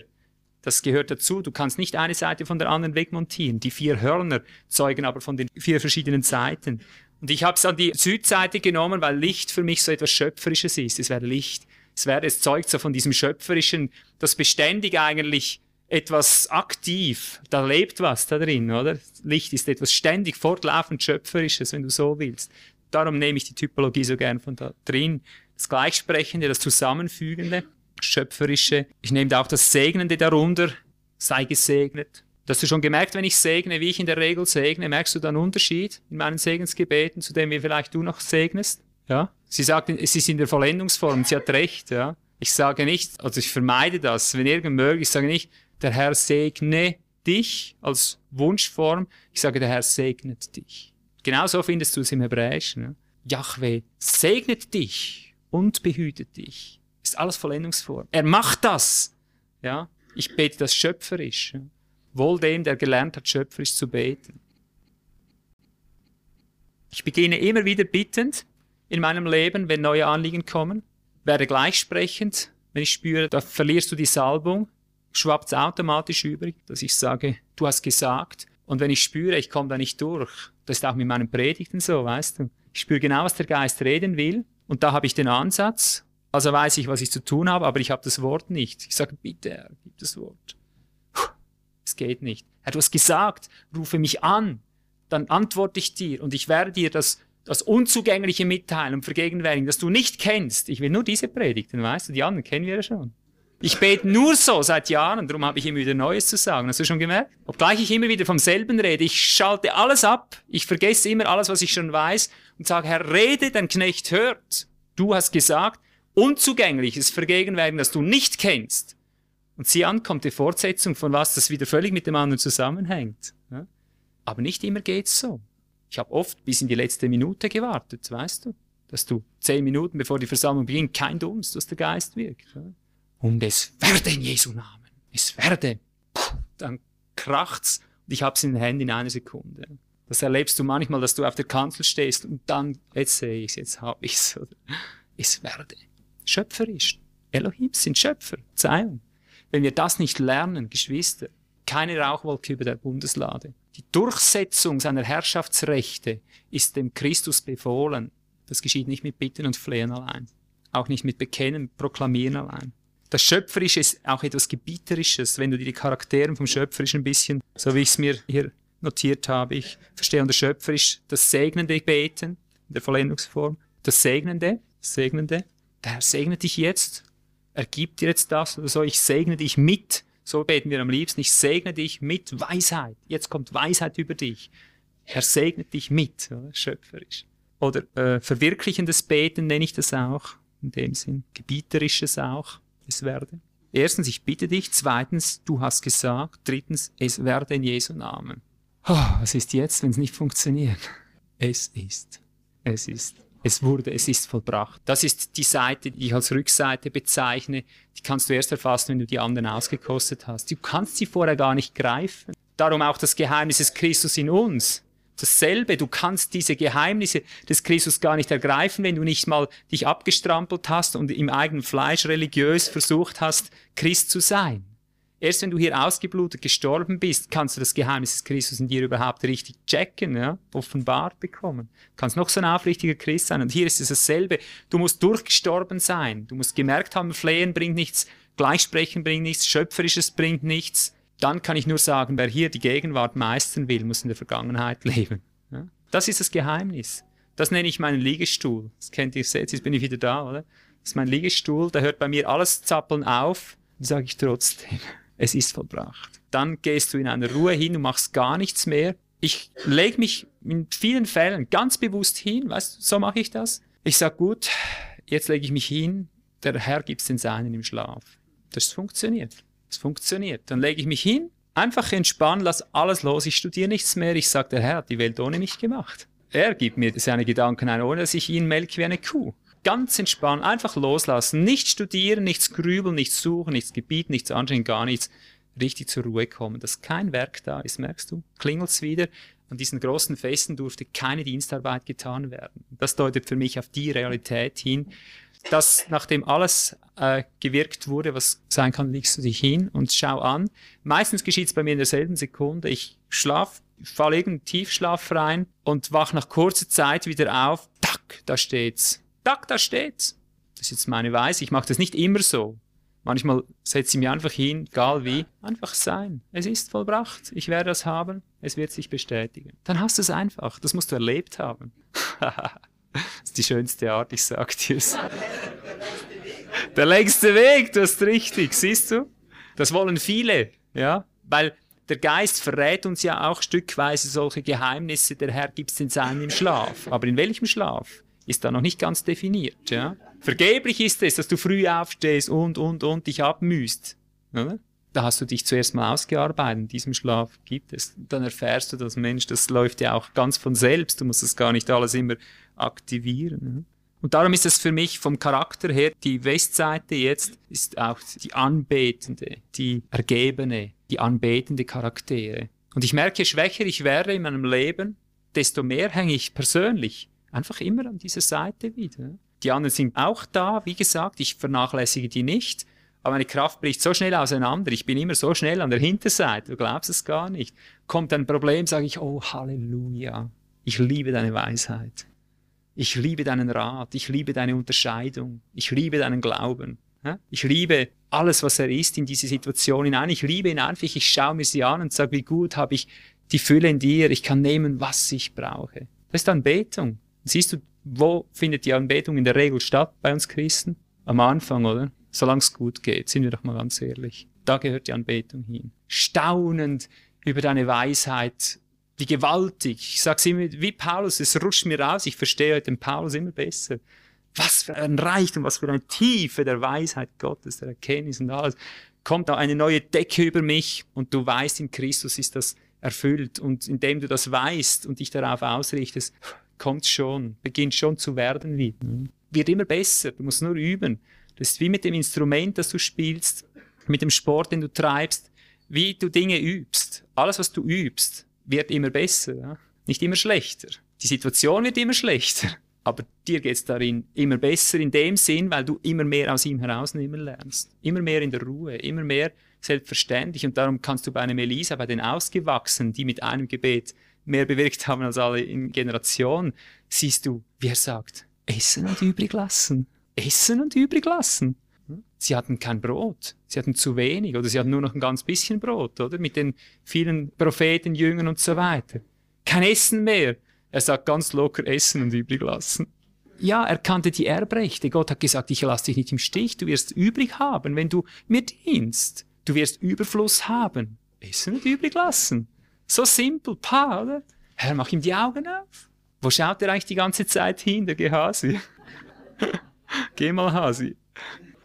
Das gehört dazu. Du kannst nicht eine Seite von der anderen wegmontieren. Die vier Hörner zeugen aber von den vier verschiedenen Seiten. Und ich habe es an die Südseite genommen, weil Licht für mich so etwas Schöpferisches ist. Es wäre Licht. Es wäre, es zeugt so von diesem Schöpferischen, das beständig eigentlich etwas aktiv, da lebt was da drin, oder? Licht ist etwas ständig fortlaufend Schöpferisches, wenn du so willst. Darum nehme ich die Typologie so gern von da drin. Das Gleichsprechende, das Zusammenfügende, Schöpferische. Ich nehme da auch das Segnende darunter. Sei gesegnet. Hast du schon gemerkt, wenn ich segne, wie ich in der Regel segne, merkst du da einen Unterschied in meinen Segensgebeten, zu dem wie vielleicht du noch segnest? Ja? Sie sagt, es ist in der Vollendungsform, sie hat recht, ja. Ich sage nicht, also ich vermeide das, wenn irgend möglich, ich sage nicht, der Herr segne dich als Wunschform, ich sage, der Herr segnet dich. Genauso findest du es im Hebräischen. Ja? Yahweh segnet dich und behütet dich. Ist alles Vollendungsform. Er macht das. Ja? Ich bete das schöpferisch. Wohl dem, der gelernt hat, schöpferisch zu beten. Ich beginne immer wieder bittend in meinem Leben, wenn neue Anliegen kommen, werde gleichsprechend, wenn ich spüre, da verlierst du die Salbung, schwappt es automatisch übrig, dass ich sage, du hast gesagt. Und wenn ich spüre, ich komme da nicht durch, das ist auch mit meinen Predigten so, weißt du. Ich spüre genau, was der Geist reden will und da habe ich den Ansatz, also weiß ich, was ich zu tun habe, aber ich habe das Wort nicht. Ich sage, bitte, Herr, gib das Wort. Es geht nicht. Er hat was gesagt, rufe mich an, dann antworte ich dir und ich werde dir das, das Unzugängliche mitteilen und vergegenwärtigen, das du nicht kennst. Ich will nur diese Predigten, weißt du, die anderen kennen wir ja schon. Ich bete nur so seit Jahren, darum habe ich immer wieder Neues zu sagen. Hast du schon gemerkt? Obgleich ich immer wieder vom selben rede, ich schalte alles ab, ich vergesse immer alles, was ich schon weiß und sage, Herr, rede, dein Knecht hört. Du hast gesagt, Unzugängliches vergegenwärtigen, das du nicht kennst. Und sieh an, kommt die Fortsetzung von was, das wieder völlig mit dem anderen zusammenhängt. Ja? Aber nicht immer geht's so. Ich habe oft bis in die letzte Minute gewartet, weißt du? Dass du zehn Minuten, bevor die Versammlung beginnt, kein Dumms, dass der Geist wirkt. Ja? Und es werde in Jesu Namen. Es werde. Puh, dann kracht's und ich hab's in den Händen in einer Sekunde. Das erlebst du manchmal, dass du auf der Kanzel stehst und dann, jetzt sehe ich's, jetzt hab ich's. Es werde. Schöpferisch. Elohim sind Schöpfer. Zion. Wenn wir das nicht lernen, Geschwister, keine Rauchwolke über der Bundeslade. Die Durchsetzung seiner Herrschaftsrechte ist dem Christus befohlen. Das geschieht nicht mit Bitten und Flehen allein. Auch nicht mit Bekennen, Proklamieren allein. Das Schöpferische ist auch etwas Gebieterisches. Wenn du dir die Charaktere vom Schöpferischen ein bisschen, so wie ich es mir hier notiert habe, ich verstehe unter Schöpferisch das segnende Beten in der Vollendungsform. Das Segnende, das Segnende. Der Herr segnet dich jetzt er gibt dir jetzt das oder so, ich segne dich mit, so beten wir am liebsten, ich segne dich mit Weisheit. Jetzt kommt Weisheit über dich. Er segnet dich mit, oder? schöpferisch. Oder äh, verwirklichendes Beten nenne ich das auch, in dem Sinn. Gebieterisches auch, es werde. Erstens, ich bitte dich. Zweitens, du hast gesagt. Drittens, es werde in Jesu Namen. Oh, was ist jetzt, wenn es nicht funktioniert? Es ist. Es ist. Es wurde, es ist vollbracht. Das ist die Seite, die ich als Rückseite bezeichne. Die kannst du erst erfassen, wenn du die anderen ausgekostet hast. Du kannst sie vorher gar nicht greifen. Darum auch das Geheimnis des Christus in uns. Dasselbe, du kannst diese Geheimnisse des Christus gar nicht ergreifen, wenn du nicht mal dich abgestrampelt hast und im eigenen Fleisch religiös versucht hast, Christ zu sein. Erst wenn du hier ausgeblutet gestorben bist, kannst du das Geheimnis des Christus in dir überhaupt richtig checken, ja? offenbart bekommen. Du kannst noch so ein aufrichtiger Christ sein. Und hier ist es dasselbe. Du musst durchgestorben sein. Du musst gemerkt haben, Flehen bringt nichts, Gleichsprechen bringt nichts, Schöpferisches bringt nichts. Dann kann ich nur sagen, wer hier die Gegenwart meistern will, muss in der Vergangenheit leben. Ja? Das ist das Geheimnis. Das nenne ich meinen Liegestuhl. Das kennt ihr selbst, jetzt bin ich wieder da, oder? Das ist mein Liegestuhl, da hört bei mir alles Zappeln auf, sage ich trotzdem es ist vollbracht. Dann gehst du in einer Ruhe hin und machst gar nichts mehr. Ich lege mich in vielen Fällen ganz bewusst hin, weißt du, so mache ich das. Ich sag gut, jetzt lege ich mich hin, der Herr gibt's den Seinen im Schlaf. Das funktioniert. Das funktioniert. Dann lege ich mich hin, einfach entspannen, lass alles los, ich studiere nichts mehr, ich sage, der Herr hat die Welt ohne mich gemacht. Er gibt mir seine Gedanken ein, ohne dass ich ihn melke wie eine Kuh. Ganz entspannen, einfach loslassen, nicht studieren, nichts grübeln, nichts suchen, nichts gebieten, nichts anschauen, gar nichts. Richtig zur Ruhe kommen, dass kein Werk da ist, merkst du? Klingelt's wieder. An diesen großen Festen durfte keine Dienstarbeit getan werden. Das deutet für mich auf die Realität hin, dass nachdem alles äh, gewirkt wurde, was sein kann, legst du dich hin und schau an. Meistens geschieht's bei mir in derselben Sekunde. Ich schlaf, falle irgendeinen Tiefschlaf rein und wach nach kurzer Zeit wieder auf. Tack, da steht's. Tack, da steht's. Das ist jetzt meine Weise. Ich mache das nicht immer so. Manchmal setze ich mich einfach hin, egal wie, einfach sein. Es ist vollbracht. Ich werde das haben. Es wird sich bestätigen. Dann hast du es einfach. Das musst du erlebt haben. das ist die schönste Art, ich sag dir's. Der längste Weg, du hast richtig, siehst du? Das wollen viele, ja? Weil der Geist verrät uns ja auch stückweise solche Geheimnisse, der Herr gibt's den Seinen im Schlaf. Aber in welchem Schlaf? Ist da noch nicht ganz definiert, ja? Vergeblich ist es, dass du früh aufstehst und, und, und dich abmühst, oder? Da hast du dich zuerst mal ausgearbeitet, in diesem Schlaf gibt es. Dann erfährst du das, Mensch, das läuft ja auch ganz von selbst, du musst das gar nicht alles immer aktivieren. Ne? Und darum ist es für mich vom Charakter her, die Westseite jetzt ist auch die anbetende, die ergebene, die anbetende Charaktere. Und ich merke, je schwächer ich werde in meinem Leben, desto mehr hänge ich persönlich einfach immer an dieser Seite wieder. Die anderen sind auch da, wie gesagt, ich vernachlässige die nicht, aber meine Kraft bricht so schnell auseinander. Ich bin immer so schnell an der Hinterseite, du glaubst es gar nicht. Kommt ein Problem, sage ich, oh Halleluja, ich liebe deine Weisheit. Ich liebe deinen Rat, ich liebe deine Unterscheidung, ich liebe deinen Glauben. Ich liebe alles, was er ist in diese Situation hinein. Ich liebe ihn einfach, ich schaue mir sie an und sage, wie gut habe ich die Fülle in dir, ich kann nehmen, was ich brauche. Das ist Anbetung. Siehst du, wo findet die Anbetung in der Regel statt bei uns Christen? Am Anfang, oder? Solange es gut geht, sind wir doch mal ganz ehrlich. Da gehört die Anbetung hin. Staunend über deine Weisheit, wie gewaltig. Ich sag's immer, wie Paulus, es rutscht mir raus, ich verstehe heute den Paulus immer besser. Was für ein Reichtum, was für eine Tiefe der Weisheit Gottes, der Erkenntnis und alles. Kommt da eine neue Decke über mich und du weißt, in Christus ist das erfüllt. Und indem du das weißt und dich darauf ausrichtest, kommt schon, beginnt schon zu werden wieder. Wird immer besser, du musst nur üben. Das ist wie mit dem Instrument, das du spielst, mit dem Sport, den du treibst, wie du Dinge übst. Alles, was du übst, wird immer besser, ja? nicht immer schlechter. Die Situation wird immer schlechter, aber dir geht's darin immer besser in dem Sinn, weil du immer mehr aus ihm herausnehmen lernst. Immer mehr in der Ruhe, immer mehr selbstverständlich. Und darum kannst du bei einem Elisa, bei den Ausgewachsenen, die mit einem Gebet mehr bewirkt haben als alle in Generation, siehst du, wie er sagt, essen und übrig lassen. Essen und übrig lassen. Sie hatten kein Brot. Sie hatten zu wenig oder sie hatten nur noch ein ganz bisschen Brot, oder? Mit den vielen Propheten, Jüngern und so weiter. Kein Essen mehr. Er sagt ganz locker essen und übrig lassen. Ja, er kannte die Erbrechte. Gott hat gesagt, ich lasse dich nicht im Stich. Du wirst übrig haben, wenn du mir dienst. Du wirst Überfluss haben. Essen und übrig lassen. So simpel, pa, oder? Herr, mach ihm die Augen auf. Wo schaut er eigentlich die ganze Zeit hin, der Gehasi? Geh mal, Hasi.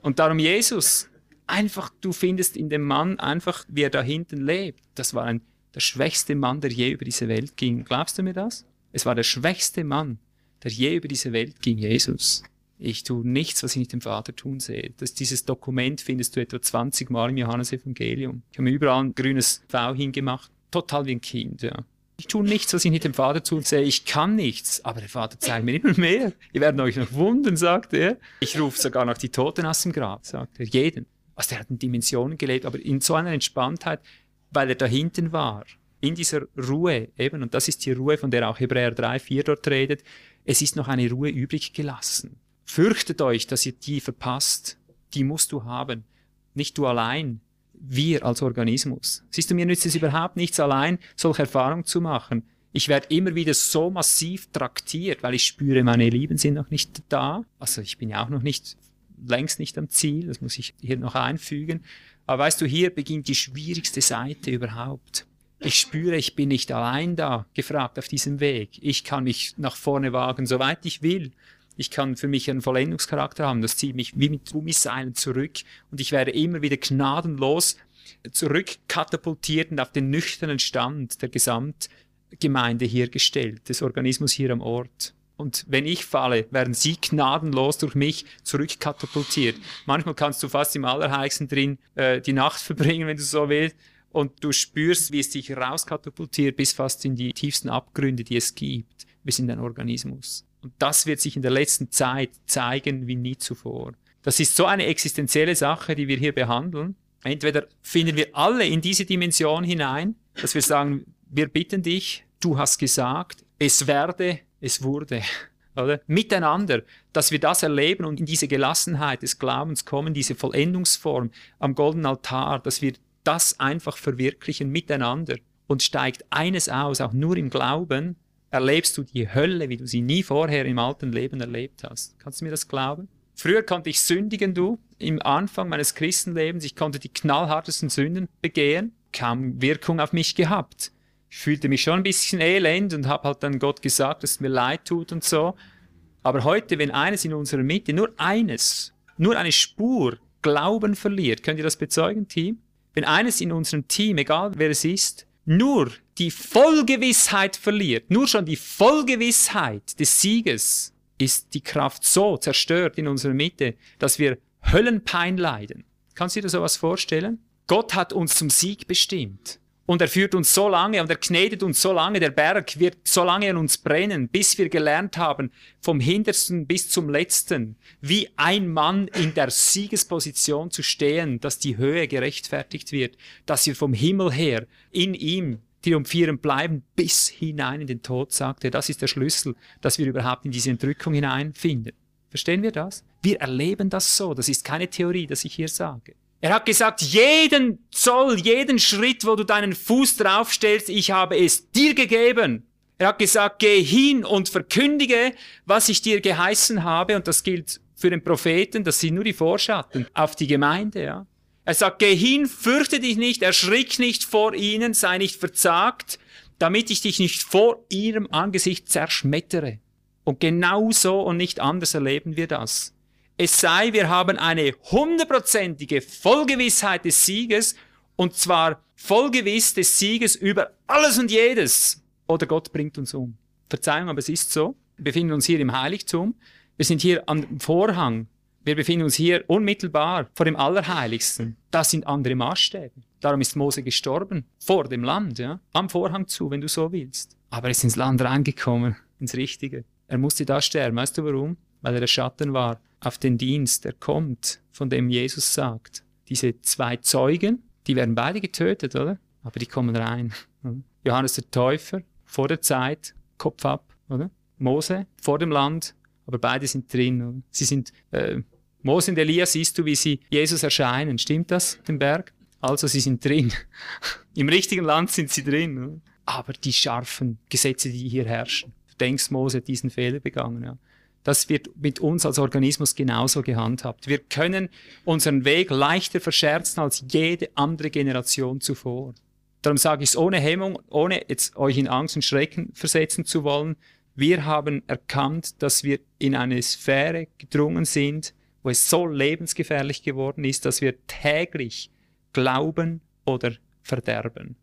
Und darum Jesus, einfach, du findest in dem Mann einfach, wie er da hinten lebt. Das war ein, der schwächste Mann, der je über diese Welt ging. Glaubst du mir das? Es war der schwächste Mann, der je über diese Welt ging, Jesus. Ich tue nichts, was ich nicht dem Vater tun sehe. Das, dieses Dokument findest du etwa 20 Mal im Johannesevangelium. Ich habe mir überall ein grünes V hingemacht total wie ein Kind, ja. Ich tue nichts, was ich nicht dem Vater tue sehe, ich kann nichts, aber der Vater zeigt mir immer mehr. Ihr werdet euch noch wundern, sagt er. Ich rufe sogar noch die Toten aus dem Grab, sagt er, jeden. Also der hat in Dimensionen gelebt, aber in so einer Entspanntheit, weil er da hinten war. In dieser Ruhe eben, und das ist die Ruhe, von der auch Hebräer 3, 4 dort redet, es ist noch eine Ruhe übrig gelassen. Fürchtet euch, dass ihr die verpasst. Die musst du haben. Nicht du allein wir als Organismus. Siehst du, mir nützt es überhaupt nichts allein, solche Erfahrungen zu machen. Ich werde immer wieder so massiv traktiert, weil ich spüre, meine Lieben sind noch nicht da. Also ich bin ja auch noch nicht, längst nicht am Ziel, das muss ich hier noch einfügen. Aber weißt du, hier beginnt die schwierigste Seite überhaupt. Ich spüre, ich bin nicht allein da, gefragt auf diesem Weg. Ich kann mich nach vorne wagen, soweit ich will. Ich kann für mich einen Vollendungscharakter haben. Das zieht mich wie mit Gummiseilen zurück und ich werde immer wieder gnadenlos zurückkatapultiert und auf den nüchternen Stand der Gesamtgemeinde hier gestellt, des Organismus hier am Ort. Und wenn ich falle, werden sie gnadenlos durch mich zurückkatapultiert. Manchmal kannst du fast im Allerheiligsten drin äh, die Nacht verbringen, wenn du so willst. Und du spürst, wie es dich rauskatapultiert bis fast in die tiefsten Abgründe, die es gibt. Wir sind ein Organismus. Und das wird sich in der letzten Zeit zeigen wie nie zuvor. Das ist so eine existenzielle Sache, die wir hier behandeln. Entweder finden wir alle in diese Dimension hinein, dass wir sagen, wir bitten dich, du hast gesagt, es werde, es wurde. Oder? Miteinander, dass wir das erleben und in diese Gelassenheit des Glaubens kommen, diese Vollendungsform am goldenen Altar, dass wir das einfach verwirklichen miteinander. Und steigt eines aus, auch nur im Glauben, erlebst du die Hölle, wie du sie nie vorher im alten Leben erlebt hast. Kannst du mir das glauben? Früher konnte ich sündigen, du, im Anfang meines Christenlebens. Ich konnte die knallhartesten Sünden begehen, kaum Wirkung auf mich gehabt. Ich fühlte mich schon ein bisschen elend und habe halt dann Gott gesagt, dass es mir leid tut und so. Aber heute, wenn eines in unserer Mitte, nur eines, nur eine Spur Glauben verliert, könnt ihr das bezeugen, Team? Wenn eines in unserem Team, egal wer es ist, nur die Vollgewissheit verliert, nur schon die Vollgewissheit des Sieges, ist die Kraft so zerstört in unserer Mitte, dass wir Höllenpein leiden. Kannst du dir sowas vorstellen? Gott hat uns zum Sieg bestimmt. Und er führt uns so lange und er knetet uns so lange, der Berg wird so lange an uns brennen, bis wir gelernt haben, vom Hintersten bis zum Letzten, wie ein Mann in der Siegesposition zu stehen, dass die Höhe gerechtfertigt wird, dass wir vom Himmel her in ihm triumphierend bleiben bis hinein in den Tod, sagt er. Das ist der Schlüssel, dass wir überhaupt in diese Entrückung hineinfinden. Verstehen wir das? Wir erleben das so. Das ist keine Theorie, das ich hier sage. Er hat gesagt, jeden Zoll, jeden Schritt, wo du deinen Fuß draufstellst, ich habe es dir gegeben. Er hat gesagt, geh hin und verkündige, was ich dir geheißen habe. Und das gilt für den Propheten, das sind nur die Vorschatten auf die Gemeinde, ja. Er sagt, geh hin, fürchte dich nicht, erschrick nicht vor ihnen, sei nicht verzagt, damit ich dich nicht vor ihrem Angesicht zerschmettere. Und genau so und nicht anders erleben wir das. Es sei, wir haben eine hundertprozentige Vollgewissheit des Sieges, und zwar vollgewiss des Sieges über alles und jedes. Oder Gott bringt uns um. Verzeihung, aber es ist so. Wir befinden uns hier im Heiligtum. Wir sind hier am Vorhang wir befinden uns hier unmittelbar vor dem Allerheiligsten. Das sind andere Maßstäbe. Darum ist Mose gestorben, vor dem Land, ja, am Vorhang zu, wenn du so willst. Aber er ist ins Land reingekommen, ins Richtige. Er musste da sterben. Weißt du warum? Weil er der Schatten war auf den Dienst, der kommt, von dem Jesus sagt. Diese zwei Zeugen, die werden beide getötet, oder? Aber die kommen rein. Johannes der Täufer, vor der Zeit, Kopf ab, oder? Mose, vor dem Land, aber beide sind drin. Oder? Sie sind äh, Mose und Elia siehst du, wie sie Jesus erscheinen. Stimmt das, den Berg? Also sie sind drin. Im richtigen Land sind sie drin. Aber die scharfen Gesetze, die hier herrschen. Du denkst, Mose hat diesen Fehler begangen. Ja. Das wird mit uns als Organismus genauso gehandhabt. Wir können unseren Weg leichter verscherzen als jede andere Generation zuvor. Darum sage ich es ohne Hemmung, ohne jetzt euch in Angst und Schrecken versetzen zu wollen. Wir haben erkannt, dass wir in eine Sphäre gedrungen sind, wo es so lebensgefährlich geworden ist, dass wir täglich glauben oder verderben.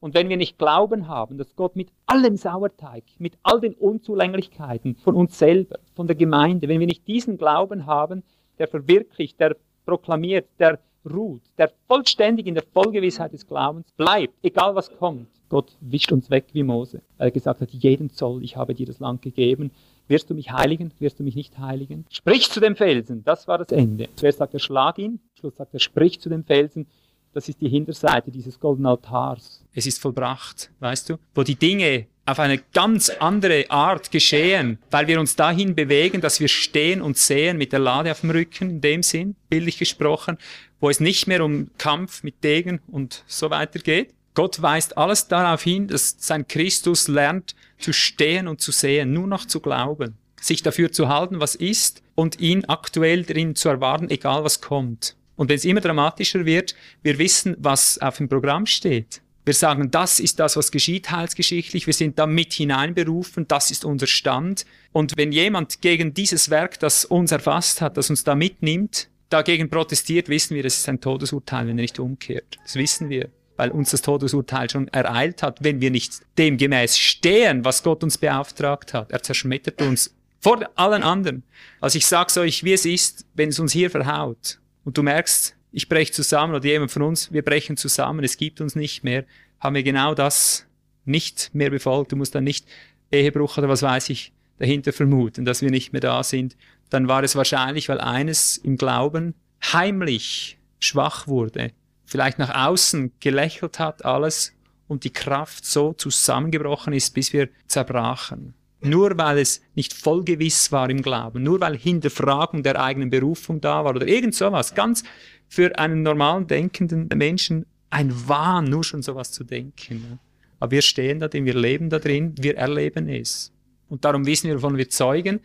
Und wenn wir nicht Glauben haben, dass Gott mit allem Sauerteig, mit all den Unzulänglichkeiten von uns selber, von der Gemeinde, wenn wir nicht diesen Glauben haben, der verwirklicht, der proklamiert, der ruht, der vollständig in der Vollgewissheit des Glaubens bleibt, egal was kommt, Gott wischt uns weg wie Mose, weil er gesagt hat, jeden Zoll, ich habe dir das Land gegeben, wirst du mich heiligen, wirst du mich nicht heiligen? Sprich zu dem Felsen, das war das Ende. Zuerst sagt er, schlag ihn, Schluss sagt er, sprich zu dem Felsen, das ist die Hinterseite dieses goldenen Altars. Es ist vollbracht, weißt du, wo die Dinge auf eine ganz andere Art geschehen, weil wir uns dahin bewegen, dass wir stehen und sehen mit der Lade auf dem Rücken, in dem Sinn, bildlich gesprochen, wo es nicht mehr um Kampf mit Degen und so weiter geht. Gott weist alles darauf hin, dass sein Christus lernt zu stehen und zu sehen, nur noch zu glauben, sich dafür zu halten, was ist und ihn aktuell drin zu erwarten, egal was kommt. Und wenn es immer dramatischer wird, wir wissen, was auf dem Programm steht. Wir sagen, das ist das, was geschieht heilsgeschichtlich. Wir sind da mit hineinberufen. Das ist unser Stand. Und wenn jemand gegen dieses Werk, das uns erfasst hat, das uns da mitnimmt, dagegen protestiert, wissen wir, es ist ein Todesurteil, wenn er nicht umkehrt. Das wissen wir, weil uns das Todesurteil schon ereilt hat, wenn wir nicht dem gemäß stehen, was Gott uns beauftragt hat. Er zerschmettert uns vor allen anderen. Also ich sag's euch, wie es ist, wenn es uns hier verhaut und du merkst, ich breche zusammen oder jemand von uns, wir brechen zusammen, es gibt uns nicht mehr, haben wir genau das nicht mehr befolgt. Du musst dann nicht Ehebruch oder was weiß ich dahinter vermuten, dass wir nicht mehr da sind. Dann war es wahrscheinlich, weil eines im Glauben heimlich schwach wurde, vielleicht nach außen gelächelt hat alles und die Kraft so zusammengebrochen ist, bis wir zerbrachen. Nur weil es nicht voll gewiss war im Glauben, nur weil Hinterfragung der eigenen Berufung da war oder irgend sowas, ganz für einen normalen denkenden Menschen ein Wahn, nur schon sowas zu denken. Aber wir stehen da drin, wir leben da drin, wir erleben es. Und darum wissen wir, wovon wir zeugen.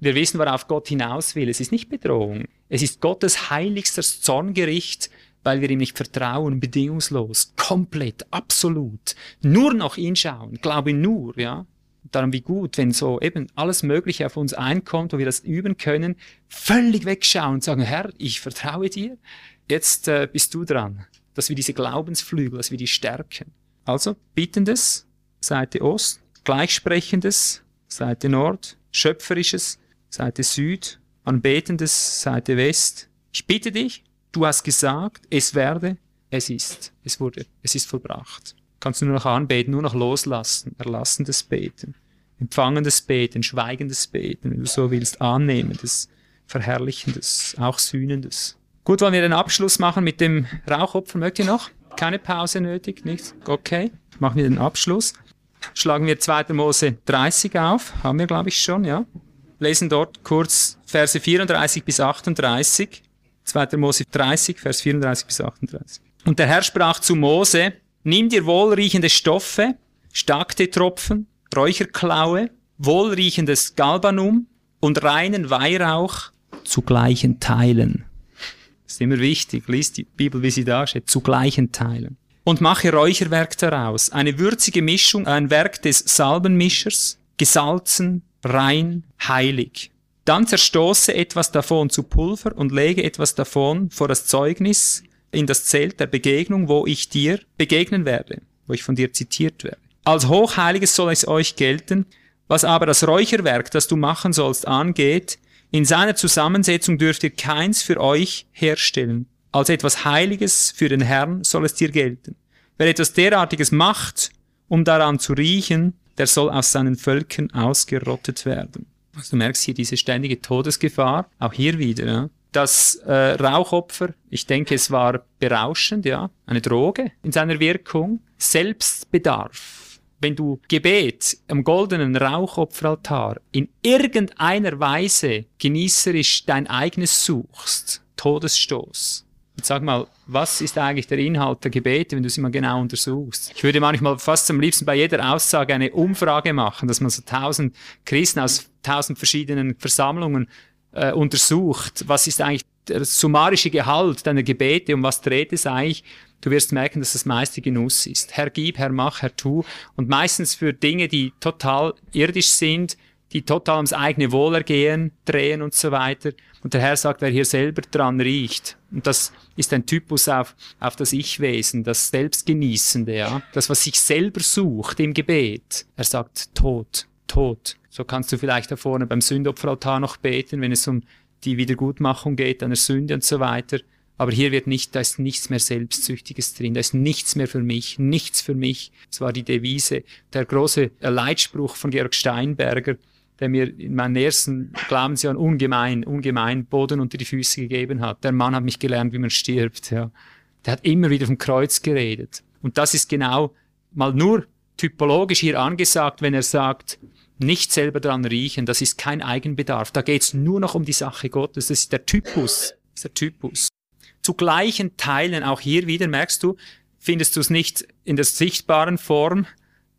Wir wissen, worauf Gott hinaus will. Es ist nicht Bedrohung. Es ist Gottes heiligstes Zorngericht, weil wir ihm nicht vertrauen, bedingungslos, komplett, absolut. Nur noch ihn schauen, glaube nur, ja. Darum wie gut, wenn so eben alles Mögliche auf uns einkommt, wo wir das üben können, völlig wegschauen und sagen, Herr, ich vertraue dir, jetzt äh, bist du dran, dass wir diese Glaubensflügel, dass wir die stärken. Also Bittendes, Seite Ost, Gleichsprechendes, Seite Nord, Schöpferisches, Seite Süd, Anbetendes, Seite West. Ich bitte dich, du hast gesagt, es werde, es ist, es wurde, es ist vollbracht. Kannst du nur noch anbeten, nur noch loslassen, erlassendes Beten, empfangendes Beten, schweigendes Beten, wenn du so willst, annehmendes, verherrlichendes, auch sühnendes. Gut, wollen wir den Abschluss machen mit dem Rauchopfer? Mögt ihr noch? Keine Pause nötig? Nichts? Okay. Machen wir den Abschluss. Schlagen wir 2. Mose 30 auf. Haben wir, glaube ich, schon, ja. Lesen dort kurz Verse 34 bis 38. 2. Mose 30, Vers 34 bis 38. Und der Herr sprach zu Mose, nimm dir wohlriechende Stoffe, Tropfen, Räucherklaue, wohlriechendes Galbanum und reinen Weihrauch zu gleichen Teilen. Das ist immer wichtig. Lies die Bibel, wie sie da steht. Zu gleichen Teilen. Und mache Räucherwerk daraus. Eine würzige Mischung, ein Werk des Salbenmischers, gesalzen, rein, heilig. Dann zerstoße etwas davon zu Pulver und lege etwas davon vor das Zeugnis in das Zelt der Begegnung, wo ich dir begegnen werde, wo ich von dir zitiert werde. Als Hochheiliges soll es euch gelten, was aber das Räucherwerk, das du machen sollst, angeht, in seiner Zusammensetzung dürft ihr keins für euch herstellen. Als etwas Heiliges für den Herrn soll es dir gelten. Wer etwas derartiges macht, um daran zu riechen, der soll aus seinen Völkern ausgerottet werden. Also du merkst hier diese ständige Todesgefahr, auch hier wieder. Ja. Das äh, Rauchopfer, ich denke, es war berauschend, ja, eine Droge in seiner Wirkung. Selbstbedarf. Wenn du Gebet am goldenen Rauchopferaltar in irgendeiner Weise genießerisch dein eigenes suchst, Todesstoß. Sag mal, was ist eigentlich der Inhalt der Gebete, wenn du sie mal genau untersuchst? Ich würde manchmal fast am liebsten bei jeder Aussage eine Umfrage machen, dass man so tausend Christen aus tausend verschiedenen Versammlungen äh, untersucht, was ist eigentlich der summarische Gehalt deiner Gebete, um was dreht es eigentlich, du wirst merken, dass das meiste Genuss ist. Herr gib, Herr mach, Herr tu. Und meistens für Dinge, die total irdisch sind, die total ums eigene Wohlergehen drehen und so weiter. Und der Herr sagt, wer hier selber dran riecht. Und das ist ein Typus auf, auf das Ich-Wesen, das Selbstgenießende, ja. Das, was sich selber sucht im Gebet. Er sagt, Tod, Tod. So kannst du vielleicht da vorne beim Sündopferaltar noch beten, wenn es um die Wiedergutmachung geht, einer Sünde und so weiter. Aber hier wird nicht, da ist nichts mehr Selbstsüchtiges drin, da ist nichts mehr für mich, nichts für mich. Das war die Devise, der große Leitspruch von Georg Steinberger, der mir in meinen ersten Glaubensjahren ungemein, ungemein Boden unter die Füße gegeben hat. Der Mann hat mich gelernt, wie man stirbt, ja. Der hat immer wieder vom Kreuz geredet. Und das ist genau mal nur typologisch hier angesagt, wenn er sagt, nicht selber dran riechen, das ist kein Eigenbedarf. Da geht's nur noch um die Sache Gottes. Das ist der Typus. Das ist der Typus. Zu gleichen Teilen, auch hier wieder, merkst du, findest du es nicht in der sichtbaren Form,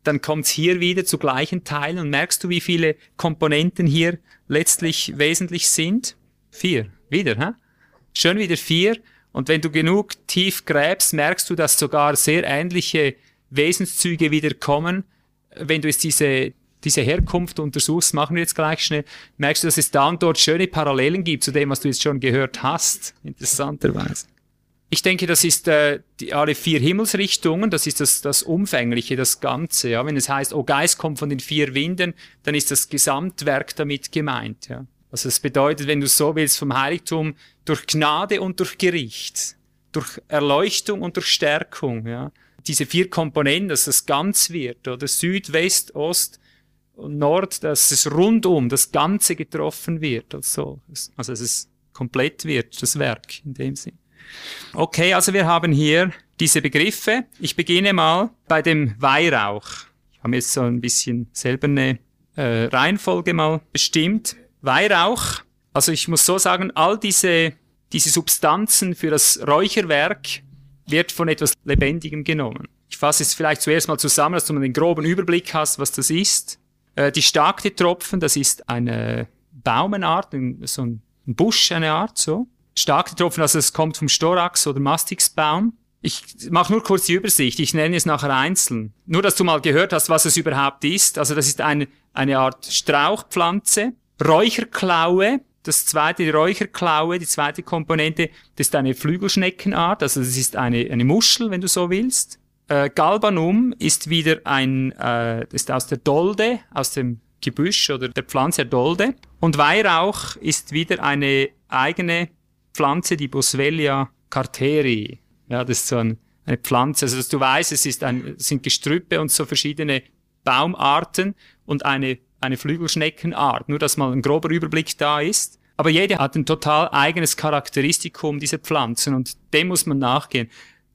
dann kommt's hier wieder zu gleichen Teilen und merkst du, wie viele Komponenten hier letztlich wesentlich sind? Vier. Wieder, hä? Schön wieder vier. Und wenn du genug tief gräbst, merkst du, dass sogar sehr ähnliche Wesenszüge wieder kommen. Wenn du jetzt diese, diese Herkunft untersuchst, machen wir jetzt gleich schnell, merkst du, dass es da und dort schöne Parallelen gibt zu dem, was du jetzt schon gehört hast. Interessanterweise. Ich denke, das ist äh, die, alle vier Himmelsrichtungen, das ist das, das Umfängliche, das Ganze. Ja? Wenn es heißt, oh Geist kommt von den vier Winden, dann ist das Gesamtwerk damit gemeint. Ja? Also das bedeutet, wenn du so willst, vom Heiligtum durch Gnade und durch Gericht, durch Erleuchtung und durch Stärkung. Ja? Diese vier Komponenten, dass das ganz wird, oder Süd, West, Ost und Nord, dass es rundum das Ganze getroffen wird. Also, also dass es komplett wird, das Werk in dem Sinn. Okay, also wir haben hier diese Begriffe. Ich beginne mal bei dem Weihrauch. Ich habe jetzt so ein bisschen selber eine äh, Reihenfolge mal bestimmt. Weihrauch, also ich muss so sagen, all diese, diese Substanzen für das Räucherwerk wird von etwas Lebendigem genommen. Ich fasse es vielleicht zuerst mal zusammen, dass du den groben Überblick hast, was das ist. Äh, die starke Tropfen, das ist eine Baumenart, so ein Busch, eine Art so stark getroffen, also es kommt vom Storax oder Mastixbaum. Ich mache nur kurz die Übersicht, ich nenne es nachher einzeln. Nur, dass du mal gehört hast, was es überhaupt ist. Also das ist eine, eine Art Strauchpflanze, Räucherklaue, das zweite, die Räucherklaue, die zweite Komponente, das ist eine Flügelschneckenart, also das ist eine, eine Muschel, wenn du so willst. Äh, Galbanum ist wieder ein, äh, ist aus der Dolde, aus dem Gebüsch oder der Pflanze der Dolde. Und Weihrauch ist wieder eine eigene Pflanze, die Boswellia carteri. Ja, das ist so ein, eine Pflanze, also dass du weißt, es ist ein, sind Gestrüppe und so verschiedene Baumarten und eine, eine Flügelschneckenart. Nur, dass mal ein grober Überblick da ist. Aber jede hat ein total eigenes Charakteristikum, diese Pflanzen, und dem muss man nachgehen.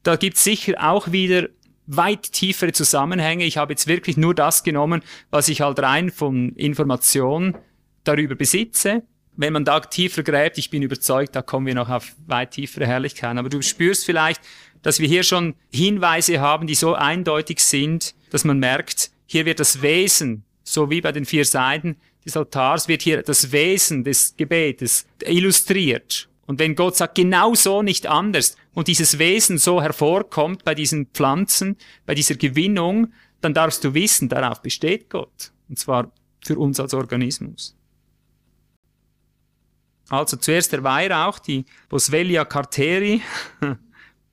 Da gibt's sicher auch wieder weit tiefere Zusammenhänge. Ich habe jetzt wirklich nur das genommen, was ich halt rein von Information darüber besitze wenn man da tiefer gräbt, ich bin überzeugt, da kommen wir noch auf weit tiefere Herrlichkeiten. Aber du spürst vielleicht, dass wir hier schon Hinweise haben, die so eindeutig sind, dass man merkt, hier wird das Wesen, so wie bei den vier Seiten des Altars, wird hier das Wesen des Gebetes illustriert. Und wenn Gott sagt, genau so, nicht anders, und dieses Wesen so hervorkommt bei diesen Pflanzen, bei dieser Gewinnung, dann darfst du wissen, darauf besteht Gott. Und zwar für uns als Organismus. Also zuerst der Weihrauch, die Boswellia carteri.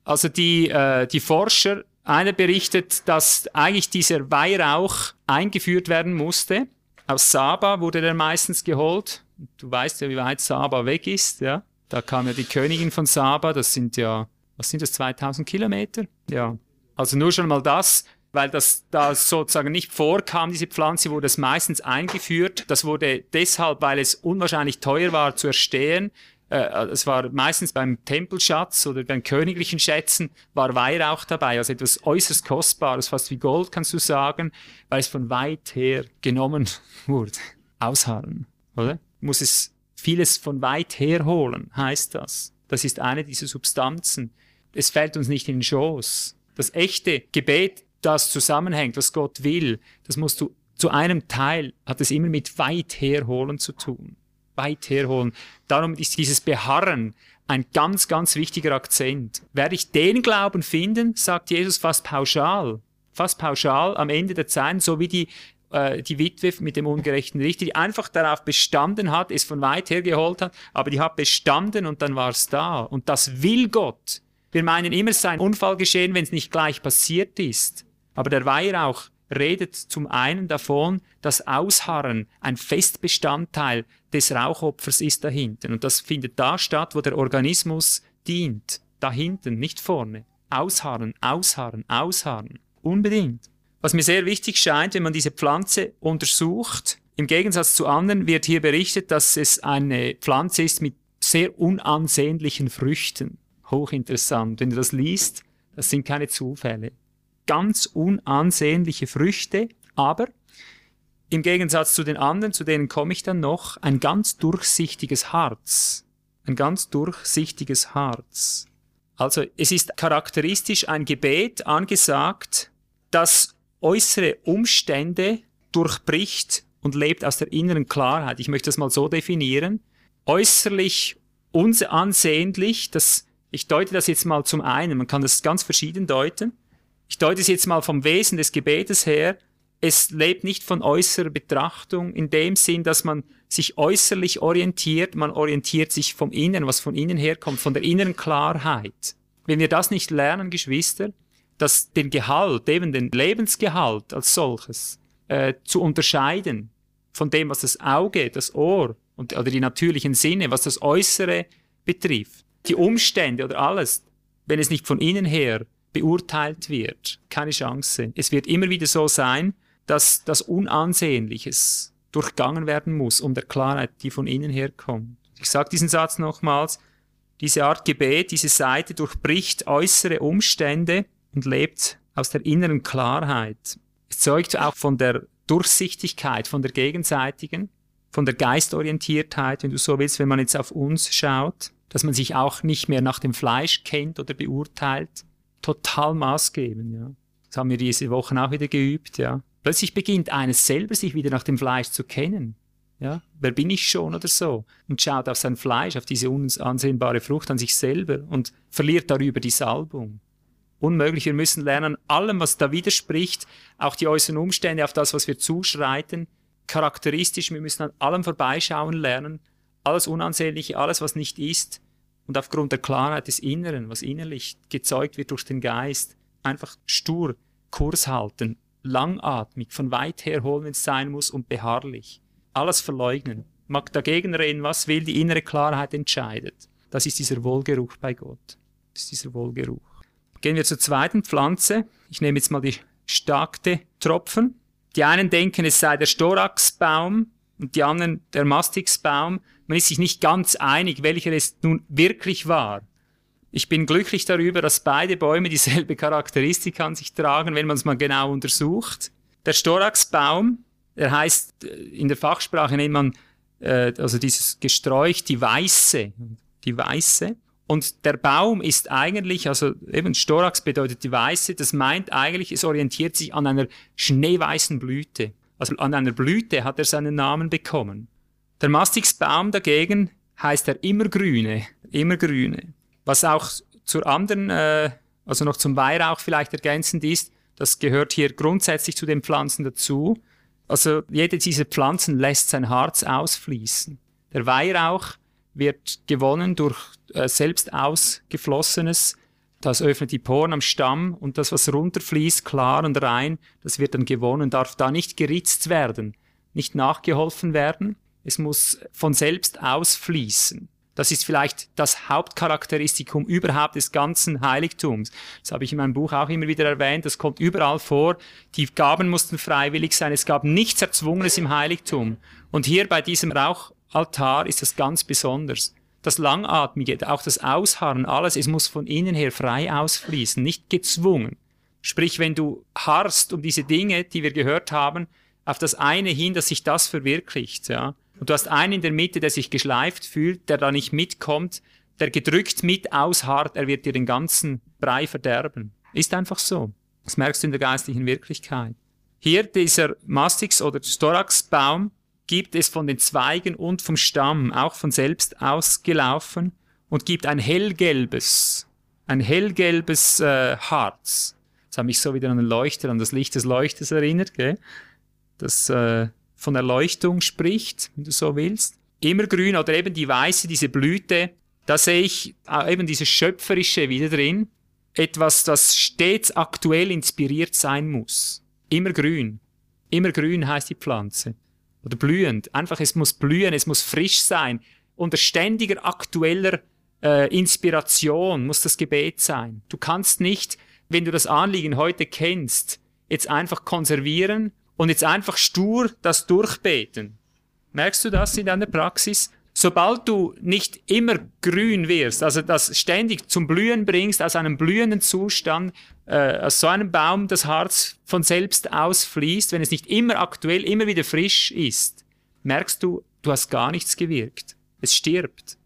Also die, äh, die Forscher, einer berichtet, dass eigentlich dieser Weihrauch eingeführt werden musste. Aus Saba wurde der meistens geholt. Du weißt ja, wie weit Saba weg ist, ja. Da kam ja die Königin von Saba, das sind ja, was sind das, 2000 Kilometer? Ja. Also nur schon mal das weil das da sozusagen nicht vorkam, diese Pflanze wurde es meistens eingeführt. Das wurde deshalb, weil es unwahrscheinlich teuer war zu erstehen. Äh, es war meistens beim Tempelschatz oder beim königlichen Schätzen war Weihrauch dabei, also etwas äußerst Kostbares, fast wie Gold, kannst du sagen, weil es von weit her genommen wurde. Ausharren, oder? Muss es vieles von weit her holen, heißt das. Das ist eine dieser Substanzen. Es fällt uns nicht in den Schoß. Das echte Gebet das zusammenhängt, was Gott will, das musst du zu einem Teil, hat es immer mit weit herholen zu tun. Weit herholen. Darum ist dieses Beharren ein ganz, ganz wichtiger Akzent. Werde ich den Glauben finden, sagt Jesus fast pauschal, fast pauschal am Ende der Zeit, so wie die, äh, die Witwe mit dem ungerechten Richter, die einfach darauf bestanden hat, es von weit her geholt hat, aber die hat bestanden und dann war es da. Und das will Gott. Wir meinen immer, es sei ein Unfall geschehen, wenn es nicht gleich passiert ist. Aber der Weihrauch redet zum einen davon, dass Ausharren ein Festbestandteil des Rauchopfers ist da hinten. Und das findet da statt, wo der Organismus dient. Da hinten, nicht vorne. Ausharren, ausharren, ausharren. Unbedingt. Was mir sehr wichtig scheint, wenn man diese Pflanze untersucht, im Gegensatz zu anderen wird hier berichtet, dass es eine Pflanze ist mit sehr unansehnlichen Früchten. Hochinteressant. Wenn du das liest, das sind keine Zufälle ganz unansehnliche Früchte, aber im Gegensatz zu den anderen, zu denen komme ich dann noch, ein ganz durchsichtiges Harz. Ein ganz durchsichtiges Harz. Also es ist charakteristisch ein Gebet angesagt, das äußere Umstände durchbricht und lebt aus der inneren Klarheit. Ich möchte das mal so definieren. Äußerlich unansehnlich, das Ich deute das jetzt mal zum einen, man kann das ganz verschieden deuten. Ich deute es jetzt mal vom Wesen des Gebetes her. Es lebt nicht von äußerer Betrachtung in dem Sinn, dass man sich äußerlich orientiert, man orientiert sich vom Inneren, was von innen herkommt, von der inneren Klarheit. Wenn wir das nicht lernen, Geschwister, dass den Gehalt, eben den Lebensgehalt als solches, äh, zu unterscheiden von dem, was das Auge, das Ohr und, oder die natürlichen Sinne, was das Äußere betrifft, die Umstände oder alles, wenn es nicht von innen her beurteilt wird, keine Chance. Es wird immer wieder so sein, dass das Unansehnliches durchgangen werden muss, um der Klarheit, die von innen herkommt. Ich sage diesen Satz nochmals, diese Art Gebet, diese Seite durchbricht äußere Umstände und lebt aus der inneren Klarheit. Es zeugt auch von der Durchsichtigkeit, von der gegenseitigen, von der Geistorientiertheit, wenn du so willst, wenn man jetzt auf uns schaut, dass man sich auch nicht mehr nach dem Fleisch kennt oder beurteilt. Total maßgebend, ja. Das haben wir diese Wochen auch wieder geübt, ja. Plötzlich beginnt eines selber sich wieder nach dem Fleisch zu kennen. Ja, wer bin ich schon oder so? Und schaut auf sein Fleisch, auf diese unansehnbare Frucht an sich selber und verliert darüber die Salbung unmöglich. Wir müssen lernen, allem, was da widerspricht, auch die äußeren Umstände, auf das, was wir zuschreiten, charakteristisch. Wir müssen an allem vorbeischauen lernen, alles Unansehnliche, alles, was nicht ist. Und aufgrund der Klarheit des Inneren, was innerlich gezeugt wird durch den Geist, einfach stur Kurs halten, langatmig, von weit her holen, wenn es sein muss, und beharrlich. Alles verleugnen. Mag dagegen reden, was will, die innere Klarheit entscheidet. Das ist dieser Wohlgeruch bei Gott. Das ist dieser Wohlgeruch. Gehen wir zur zweiten Pflanze. Ich nehme jetzt mal die starkte Tropfen. Die einen denken, es sei der Storaxbaum und die anderen der Mastixbaum. Man ist sich nicht ganz einig, welcher es nun wirklich war. Ich bin glücklich darüber, dass beide Bäume dieselbe Charakteristik an sich tragen, wenn man es mal genau untersucht. Der Storaxbaum, der heißt, äh, in der Fachsprache nennt man äh, also dieses Gesträuch die Weiße. Die Weiße. Und der Baum ist eigentlich, also eben Storax bedeutet die weiße, das meint eigentlich, es orientiert sich an einer schneeweißen Blüte. Also an einer Blüte hat er seinen Namen bekommen. Der Mastixbaum dagegen heißt er immergrüne, immergrüne. Was auch zur anderen, äh, also noch zum Weihrauch vielleicht ergänzend ist, das gehört hier grundsätzlich zu den Pflanzen dazu. Also jede dieser Pflanzen lässt sein Harz ausfließen. Der Weihrauch wird gewonnen durch äh, selbst ausgeflossenes. Das öffnet die Poren am Stamm und das, was runterfließt, klar und rein, das wird dann gewonnen, darf da nicht geritzt werden, nicht nachgeholfen werden. Es muss von selbst ausfließen. Das ist vielleicht das Hauptcharakteristikum überhaupt des ganzen Heiligtums. Das habe ich in meinem Buch auch immer wieder erwähnt. Das kommt überall vor. Die Gaben mussten freiwillig sein. Es gab nichts Erzwungenes im Heiligtum. Und hier bei diesem Rauch Altar ist das ganz besonders. Das Langatmige, auch das Ausharren, alles, es muss von innen her frei ausfließen, nicht gezwungen. Sprich, wenn du harrst um diese Dinge, die wir gehört haben, auf das eine hin, dass sich das verwirklicht, ja. Und du hast einen in der Mitte, der sich geschleift fühlt, der da nicht mitkommt, der gedrückt mit ausharrt, er wird dir den ganzen Brei verderben. Ist einfach so. Das merkst du in der geistlichen Wirklichkeit. Hier dieser Mastix oder Storaxbaum, gibt es von den Zweigen und vom Stamm auch von selbst ausgelaufen und gibt ein hellgelbes, ein hellgelbes äh, Harz. Das hat mich so wieder an den Leuchter, an das Licht des Leuchters erinnert, gell? das äh, von Erleuchtung spricht, wenn du so willst. Immergrün oder eben die weiße, diese Blüte, da sehe ich äh, eben dieses Schöpferische wieder drin. Etwas, das stets aktuell inspiriert sein muss. Immergrün. Immergrün heißt die Pflanze oder blühend. Einfach, es muss blühen, es muss frisch sein. Unter ständiger aktueller äh, Inspiration muss das Gebet sein. Du kannst nicht, wenn du das Anliegen heute kennst, jetzt einfach konservieren und jetzt einfach stur das durchbeten. Merkst du das in deiner Praxis? Sobald du nicht immer grün wirst, also das ständig zum Blühen bringst, aus einem blühenden Zustand, äh, aus so einem Baum das Harz von selbst ausfließt, wenn es nicht immer aktuell, immer wieder frisch ist, merkst du, du hast gar nichts gewirkt. Es stirbt.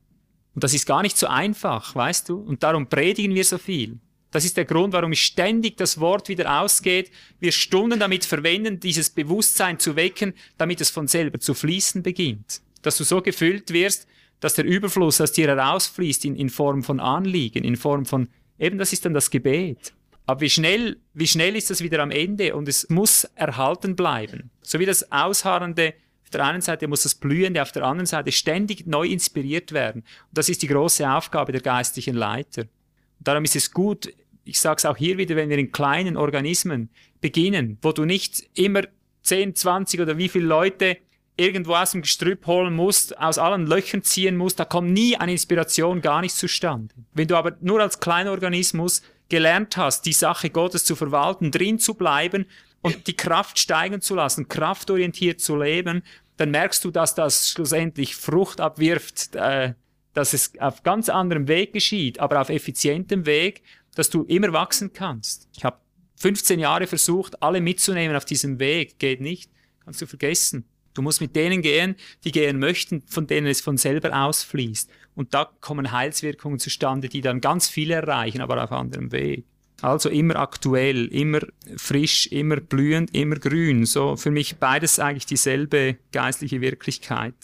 Und das ist gar nicht so einfach, weißt du? Und darum predigen wir so viel. Das ist der Grund, warum ständig das Wort wieder ausgeht. Wir Stunden damit verwenden, dieses Bewusstsein zu wecken, damit es von selber zu fließen beginnt. Dass du so gefüllt wirst, dass der Überfluss aus dir herausfließt in, in Form von Anliegen, in Form von, eben das ist dann das Gebet. Aber wie schnell, wie schnell ist das wieder am Ende? Und es muss erhalten bleiben. So wie das Ausharrende, auf der einen Seite muss das Blühende, auf der anderen Seite ständig neu inspiriert werden. Und das ist die große Aufgabe der geistlichen Leiter. Und darum ist es gut, ich sage es auch hier wieder, wenn wir in kleinen Organismen beginnen, wo du nicht immer 10, 20 oder wie viele Leute irgendwo aus dem Gestrüpp holen musst, aus allen Löchern ziehen musst, da kommt nie eine Inspiration gar nicht zustande. Wenn du aber nur als kleiner Organismus gelernt hast, die Sache Gottes zu verwalten, drin zu bleiben und die Kraft steigen zu lassen, kraftorientiert zu leben, dann merkst du, dass das schlussendlich Frucht abwirft, äh, dass es auf ganz anderem Weg geschieht, aber auf effizientem Weg, dass du immer wachsen kannst. Ich habe 15 Jahre versucht, alle mitzunehmen auf diesem Weg, geht nicht, kannst du vergessen. Du musst mit denen gehen, die gehen möchten, von denen es von selber ausfließt. Und da kommen Heilswirkungen zustande, die dann ganz viele erreichen, aber auf anderem Weg. Also immer aktuell, immer frisch, immer blühend, immer grün. So für mich beides eigentlich dieselbe geistliche Wirklichkeit.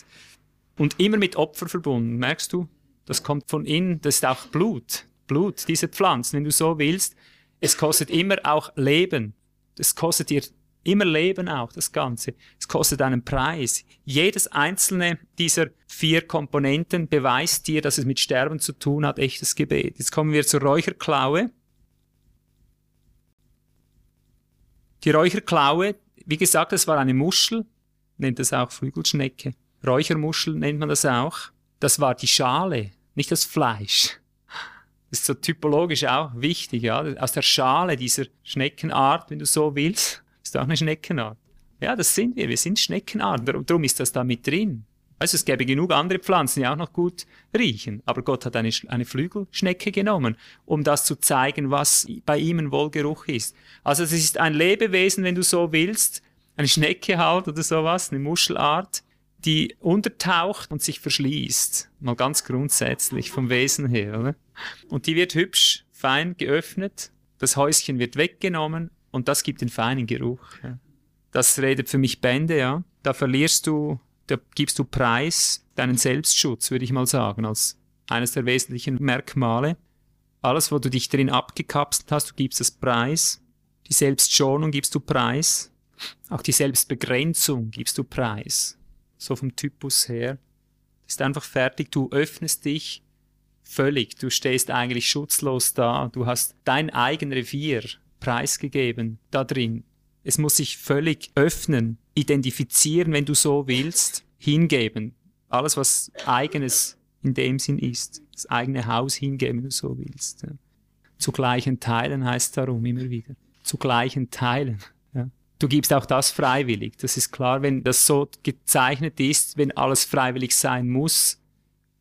Und immer mit Opfer verbunden, merkst du? Das kommt von innen, das ist auch Blut. Blut, diese Pflanzen, wenn du so willst. Es kostet immer auch Leben. Es kostet dir Immer Leben auch, das Ganze. Es kostet einen Preis. Jedes einzelne dieser vier Komponenten beweist dir, dass es mit Sterben zu tun hat, echtes Gebet. Jetzt kommen wir zur Räucherklaue. Die Räucherklaue, wie gesagt, das war eine Muschel, nennt das auch Flügelschnecke. Räuchermuschel nennt man das auch. Das war die Schale, nicht das Fleisch. Ist so typologisch auch wichtig, ja. Aus der Schale dieser Schneckenart, wenn du so willst, ist auch eine Schneckenart. Ja, das sind wir. Wir sind Schneckenart. Darum ist das da mit drin. Also es gäbe genug andere Pflanzen, die auch noch gut riechen. Aber Gott hat eine, eine Flügelschnecke genommen, um das zu zeigen, was bei ihm ein Wohlgeruch ist. Also es ist ein Lebewesen, wenn du so willst, eine Schnecke halt oder sowas, eine Muschelart, die untertaucht und sich verschließt. Mal ganz grundsätzlich vom Wesen her. Oder? Und die wird hübsch, fein geöffnet. Das Häuschen wird weggenommen und das gibt den feinen Geruch. Das redet für mich Bände, ja. Da verlierst du, da gibst du Preis, deinen Selbstschutz, würde ich mal sagen, als eines der wesentlichen Merkmale. Alles, wo du dich drin abgekapselt hast, du gibst es Preis. Die Selbstschonung gibst du Preis. Auch die Selbstbegrenzung gibst du Preis. So vom Typus her. Ist einfach fertig. Du öffnest dich völlig. Du stehst eigentlich schutzlos da. Du hast dein eigen Revier preisgegeben da drin. Es muss sich völlig öffnen, identifizieren, wenn du so willst, hingeben. Alles, was eigenes in dem Sinn ist. Das eigene Haus hingeben, wenn du so willst. Ja. Zu gleichen Teilen heißt darum immer wieder. Zu gleichen Teilen. Ja. Du gibst auch das freiwillig. Das ist klar, wenn das so gezeichnet ist, wenn alles freiwillig sein muss,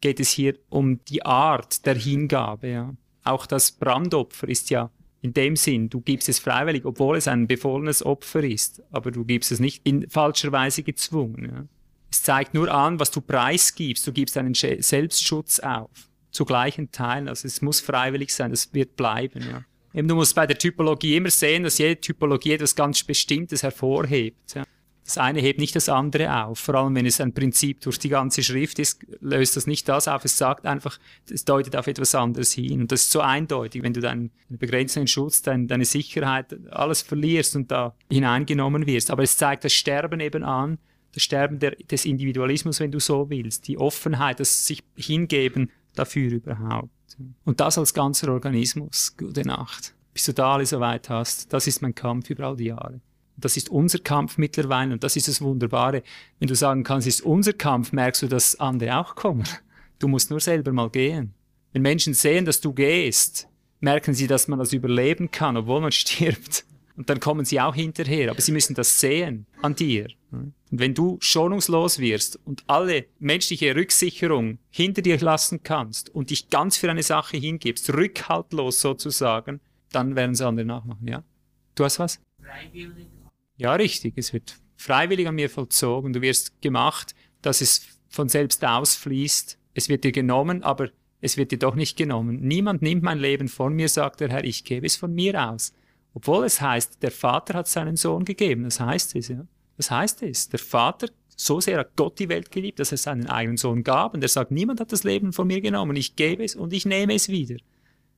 geht es hier um die Art der Hingabe. Ja. Auch das Brandopfer ist ja in dem Sinn, du gibst es freiwillig, obwohl es ein befohlenes Opfer ist, aber du gibst es nicht in falscher Weise gezwungen. Ja. Es zeigt nur an, was du preisgibst. Du gibst einen Selbstschutz auf. Zu gleichen Teilen. Also es muss freiwillig sein, das wird bleiben. Ja. Eben, du musst bei der Typologie immer sehen, dass jede Typologie etwas ganz Bestimmtes hervorhebt. Ja. Das eine hebt nicht das andere auf. Vor allem, wenn es ein Prinzip durch die ganze Schrift ist, löst das nicht das auf. Es sagt einfach, es deutet auf etwas anderes hin. Und das ist so eindeutig, wenn du deinen begrenzten Schutz, dein, deine Sicherheit, alles verlierst und da hineingenommen wirst. Aber es zeigt das Sterben eben an, das Sterben der, des Individualismus, wenn du so willst. Die Offenheit, das sich hingeben dafür überhaupt. Und das als ganzer Organismus. Gute Nacht. Bis du da alle so weit hast. Das ist mein Kampf über all die Jahre. Das ist unser Kampf mittlerweile und das ist das Wunderbare. Wenn du sagen kannst, ist unser Kampf, merkst du, dass andere auch kommen. Du musst nur selber mal gehen. Wenn Menschen sehen, dass du gehst, merken sie, dass man das überleben kann, obwohl man stirbt. Und dann kommen sie auch hinterher. Aber sie müssen das sehen an dir. Und wenn du schonungslos wirst und alle menschliche Rücksicherung hinter dir lassen kannst und dich ganz für eine Sache hingibst, rückhaltlos sozusagen, dann werden sie andere nachmachen, ja? Du hast was? Ja, richtig. Es wird freiwillig an mir vollzogen. Du wirst gemacht, dass es von selbst ausfließt. Es wird dir genommen, aber es wird dir doch nicht genommen. Niemand nimmt mein Leben von mir, sagt der Herr, ich gebe es von mir aus. Obwohl es heißt, der Vater hat seinen Sohn gegeben. Das heißt es, ja. Das heißt es. Der Vater So sehr hat Gott die Welt geliebt, dass er seinen eigenen Sohn gab. Und er sagt, niemand hat das Leben von mir genommen. Ich gebe es und ich nehme es wieder.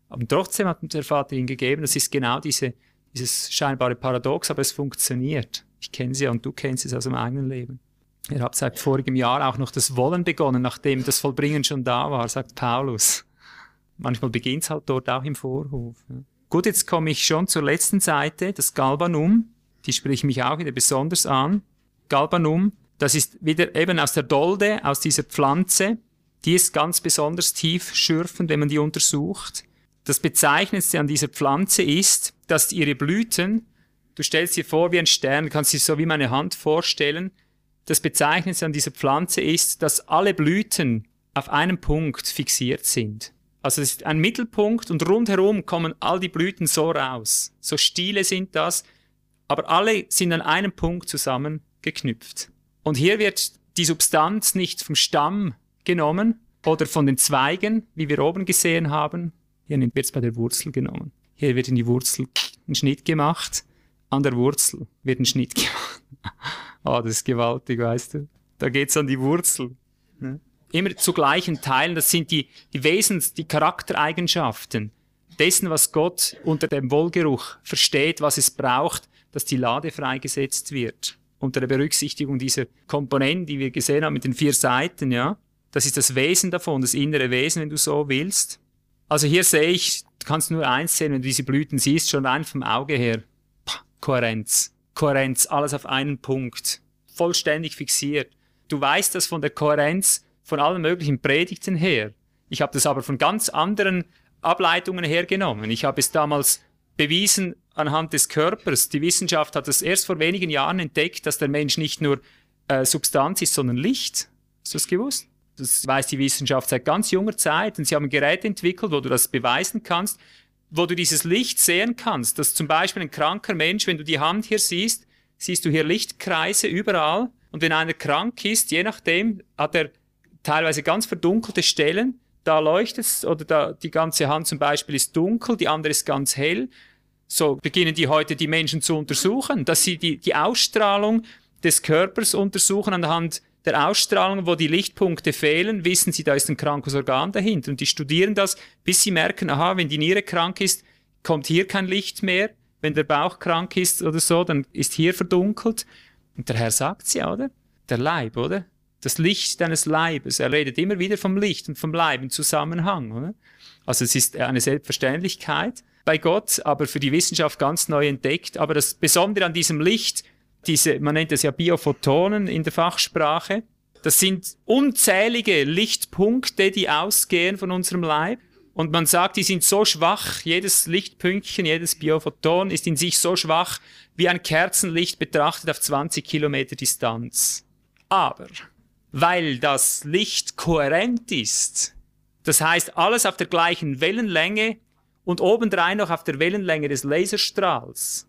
Aber trotzdem hat der Vater ihn gegeben. Das ist genau diese, dieses scheinbare Paradox, aber es funktioniert. Ich kenne sie ja und du kennst es aus dem eigenen Leben. Ihr habt seit vorigem Jahr auch noch das Wollen begonnen, nachdem das Vollbringen schon da war, sagt Paulus. Manchmal beginnt es halt dort auch im Vorhof. Gut, jetzt komme ich schon zur letzten Seite, das Galbanum. Die spricht mich auch wieder besonders an. Galbanum, das ist wieder eben aus der Dolde, aus dieser Pflanze. Die ist ganz besonders tief schürfend, wenn man die untersucht. Das Bezeichnendste an dieser Pflanze ist, dass ihre Blüten, du stellst dir vor wie ein Stern, kannst dir so wie meine Hand vorstellen, das Bezeichnendste an dieser Pflanze ist, dass alle Blüten auf einem Punkt fixiert sind. Also es ist ein Mittelpunkt und rundherum kommen all die Blüten so raus. So Stiele sind das, aber alle sind an einem Punkt zusammengeknüpft. Und hier wird die Substanz nicht vom Stamm genommen oder von den Zweigen, wie wir oben gesehen haben. Hier wird es bei der Wurzel genommen. Hier wird in die Wurzel ein Schnitt gemacht. An der Wurzel wird ein Schnitt gemacht. oh, das ist gewaltig, weißt du. Da geht's an die Wurzel. Ne? Immer zu gleichen Teilen, das sind die, die Wesens-, die Charaktereigenschaften dessen, was Gott unter dem Wohlgeruch versteht, was es braucht, dass die Lade freigesetzt wird. Unter der Berücksichtigung dieser Komponenten, die wir gesehen haben mit den vier Seiten, ja. Das ist das Wesen davon, das innere Wesen, wenn du so willst. Also hier sehe ich, du kannst nur eins sehen, wenn du diese Blüten siehst, schon rein vom Auge her. Pah, Kohärenz. Kohärenz, alles auf einen Punkt. Vollständig fixiert. Du weißt das von der Kohärenz von allen möglichen Predigten her. Ich habe das aber von ganz anderen Ableitungen hergenommen. Ich habe es damals bewiesen anhand des Körpers. Die Wissenschaft hat es erst vor wenigen Jahren entdeckt, dass der Mensch nicht nur äh, Substanz ist, sondern Licht. Hast du das gewusst? Das weiß die Wissenschaft seit ganz junger Zeit. Und sie haben ein Gerät entwickelt, wo du das beweisen kannst, wo du dieses Licht sehen kannst. Dass zum Beispiel ein kranker Mensch, wenn du die Hand hier siehst, siehst du hier Lichtkreise überall. Und wenn einer krank ist, je nachdem, hat er teilweise ganz verdunkelte Stellen. Da leuchtet es, oder da, die ganze Hand zum Beispiel ist dunkel, die andere ist ganz hell. So beginnen die heute die Menschen zu untersuchen, dass sie die, die Ausstrahlung des Körpers untersuchen anhand der Ausstrahlung, wo die Lichtpunkte fehlen, wissen sie, da ist ein krankes Organ dahinter. Und die studieren das, bis sie merken, aha, wenn die Niere krank ist, kommt hier kein Licht mehr. Wenn der Bauch krank ist oder so, dann ist hier verdunkelt. Und der Herr sagt sie, oder? Der Leib, oder? Das Licht deines Leibes. Er redet immer wieder vom Licht und vom Leib im Zusammenhang, oder? Also es ist eine Selbstverständlichkeit bei Gott, aber für die Wissenschaft ganz neu entdeckt. Aber das Besondere an diesem Licht, diese, man nennt es ja Biophotonen in der Fachsprache, das sind unzählige Lichtpunkte, die ausgehen von unserem Leib. Und man sagt, die sind so schwach, jedes Lichtpünktchen, jedes Biophoton ist in sich so schwach, wie ein Kerzenlicht betrachtet auf 20 Kilometer Distanz. Aber, weil das Licht kohärent ist, das heißt alles auf der gleichen Wellenlänge, und obendrein noch auf der Wellenlänge des Laserstrahls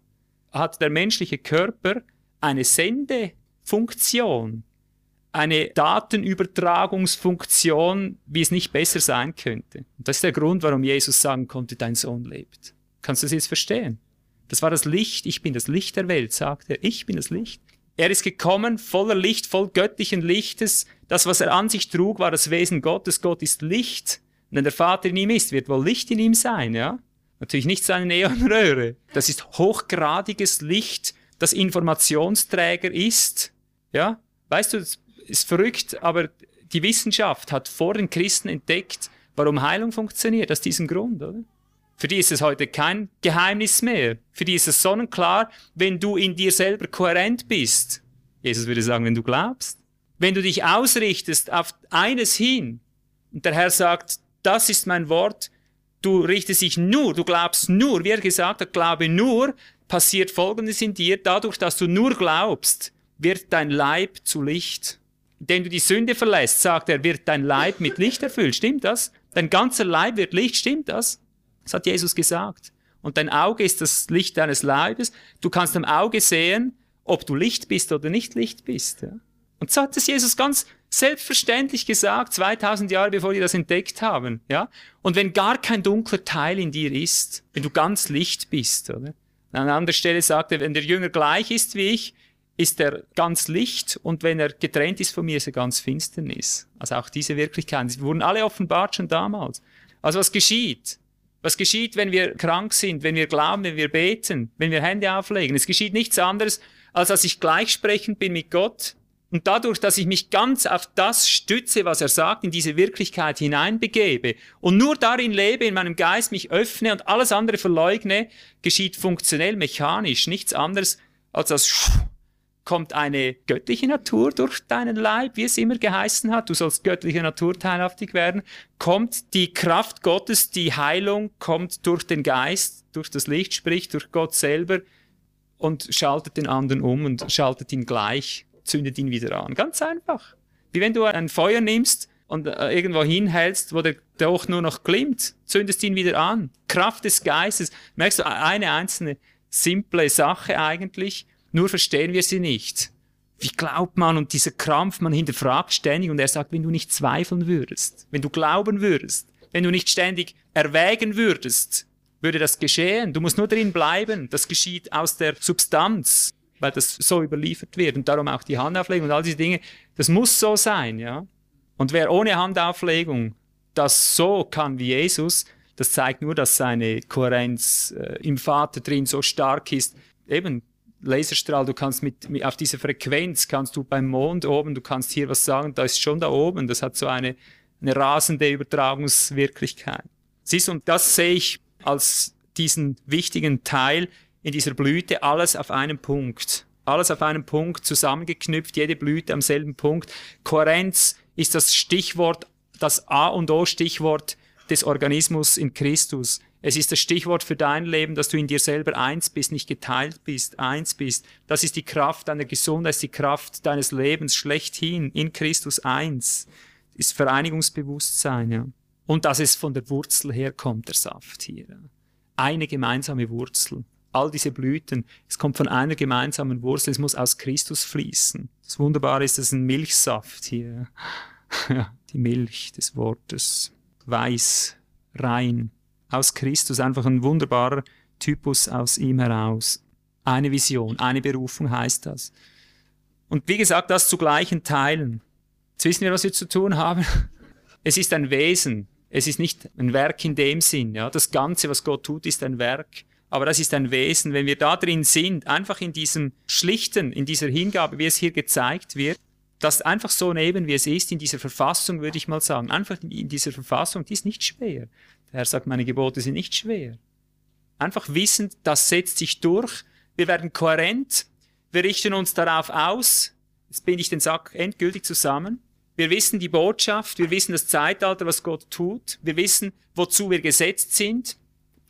hat der menschliche Körper eine Sendefunktion, eine Datenübertragungsfunktion, wie es nicht besser sein könnte. Und das ist der Grund, warum Jesus sagen konnte, dein Sohn lebt. Kannst du das jetzt verstehen? Das war das Licht, ich bin das Licht der Welt, sagt er, ich bin das Licht. Er ist gekommen, voller Licht, voll göttlichen Lichtes. Das, was er an sich trug, war das Wesen Gottes. Gott ist Licht. Wenn der Vater in ihm ist, wird wohl Licht in ihm sein, ja? Natürlich nicht seine Neonröhre. Das ist hochgradiges Licht, das Informationsträger ist, ja? Weißt du, das ist verrückt, aber die Wissenschaft hat vor den Christen entdeckt, warum Heilung funktioniert, aus diesem Grund, oder? Für die ist es heute kein Geheimnis mehr. Für die ist es sonnenklar, wenn du in dir selber kohärent bist. Jesus würde sagen, wenn du glaubst. Wenn du dich ausrichtest auf eines hin, und der Herr sagt, das ist mein Wort, du richtest dich nur, du glaubst nur, wie er gesagt hat, glaube nur, passiert Folgendes in dir, dadurch, dass du nur glaubst, wird dein Leib zu Licht. Indem du die Sünde verlässt, sagt er, wird dein Leib mit Licht erfüllt. Stimmt das? Dein ganzer Leib wird Licht, stimmt das? Das hat Jesus gesagt. Und dein Auge ist das Licht deines Leibes. Du kannst am Auge sehen, ob du Licht bist oder nicht Licht bist. Ja? Und so hat es Jesus ganz selbstverständlich gesagt, 2000 Jahre bevor die das entdeckt haben, ja. Und wenn gar kein dunkler Teil in dir ist, wenn du ganz Licht bist, oder? An einer anderen Stelle sagt er, wenn der Jünger gleich ist wie ich, ist er ganz Licht und wenn er getrennt ist von mir, ist er ganz Finsternis. Also auch diese Wirklichkeiten, sie wurden alle offenbart schon damals. Also was geschieht? Was geschieht, wenn wir krank sind, wenn wir glauben, wenn wir beten, wenn wir Hände auflegen? Es geschieht nichts anderes, als dass ich gleichsprechend bin mit Gott und dadurch, dass ich mich ganz auf das stütze, was er sagt, in diese Wirklichkeit hineinbegebe und nur darin lebe, in meinem Geist mich öffne und alles andere verleugne, geschieht funktionell, mechanisch, nichts anderes, als dass kommt eine göttliche Natur durch deinen Leib, wie es immer geheißen hat, du sollst göttliche Natur teilhaftig werden, kommt die Kraft Gottes, die Heilung kommt durch den Geist, durch das Licht, sprich durch Gott selber und schaltet den anderen um und schaltet ihn gleich, zündet ihn wieder an. Ganz einfach. Wie wenn du ein Feuer nimmst und äh, irgendwo hinhältst, wo der doch nur noch glimmt, zündest ihn wieder an. Kraft des Geistes. Merkst du, eine einzelne simple Sache eigentlich, nur verstehen wir sie nicht. Wie glaubt man und dieser Krampf, man hinterfragt ständig und er sagt, wenn du nicht zweifeln würdest, wenn du glauben würdest, wenn du nicht ständig erwägen würdest, würde das geschehen. Du musst nur drin bleiben. Das geschieht aus der Substanz, weil das so überliefert wird und darum auch die Handauflegung und all diese Dinge. Das muss so sein, ja. Und wer ohne Handauflegung das so kann wie Jesus, das zeigt nur, dass seine Kohärenz äh, im Vater drin so stark ist. Eben, Laserstrahl, du kannst mit, mit, auf dieser Frequenz kannst du beim Mond oben, du kannst hier was sagen, da ist schon da oben, das hat so eine, eine rasende Übertragungswirklichkeit. Siehst du, und das sehe ich als diesen wichtigen Teil in dieser Blüte, alles auf einem Punkt. Alles auf einem Punkt zusammengeknüpft, jede Blüte am selben Punkt. Kohärenz ist das Stichwort, das A und O Stichwort des Organismus in Christus. Es ist das Stichwort für dein Leben, dass du in dir selber eins bist, nicht geteilt bist, eins bist. Das ist die Kraft deiner Gesundheit, die Kraft deines Lebens schlechthin, in Christus eins. Ist Vereinigungsbewusstsein, ja. Und dass es von der Wurzel herkommt, der Saft hier. Eine gemeinsame Wurzel. All diese Blüten, es kommt von einer gemeinsamen Wurzel, es muss aus Christus fließen. Das Wunderbare ist, es ist ein Milchsaft hier. Ja, die Milch des Wortes. Weiß, rein, aus Christus, einfach ein wunderbarer Typus aus ihm heraus. Eine Vision, eine Berufung heißt das. Und wie gesagt, das zu gleichen Teilen. Jetzt wissen wir, was wir zu tun haben. Es ist ein Wesen. Es ist nicht ein Werk in dem Sinn. Ja, das Ganze, was Gott tut, ist ein Werk. Aber das ist ein Wesen. Wenn wir da drin sind, einfach in diesem Schlichten, in dieser Hingabe, wie es hier gezeigt wird, das einfach so neben, wie es ist, in dieser Verfassung, würde ich mal sagen. Einfach in dieser Verfassung, die ist nicht schwer. Der Herr sagt, meine Gebote sind nicht schwer. Einfach wissend, das setzt sich durch. Wir werden kohärent. Wir richten uns darauf aus. Jetzt bin ich den Sack endgültig zusammen. Wir wissen die Botschaft. Wir wissen das Zeitalter, was Gott tut. Wir wissen, wozu wir gesetzt sind.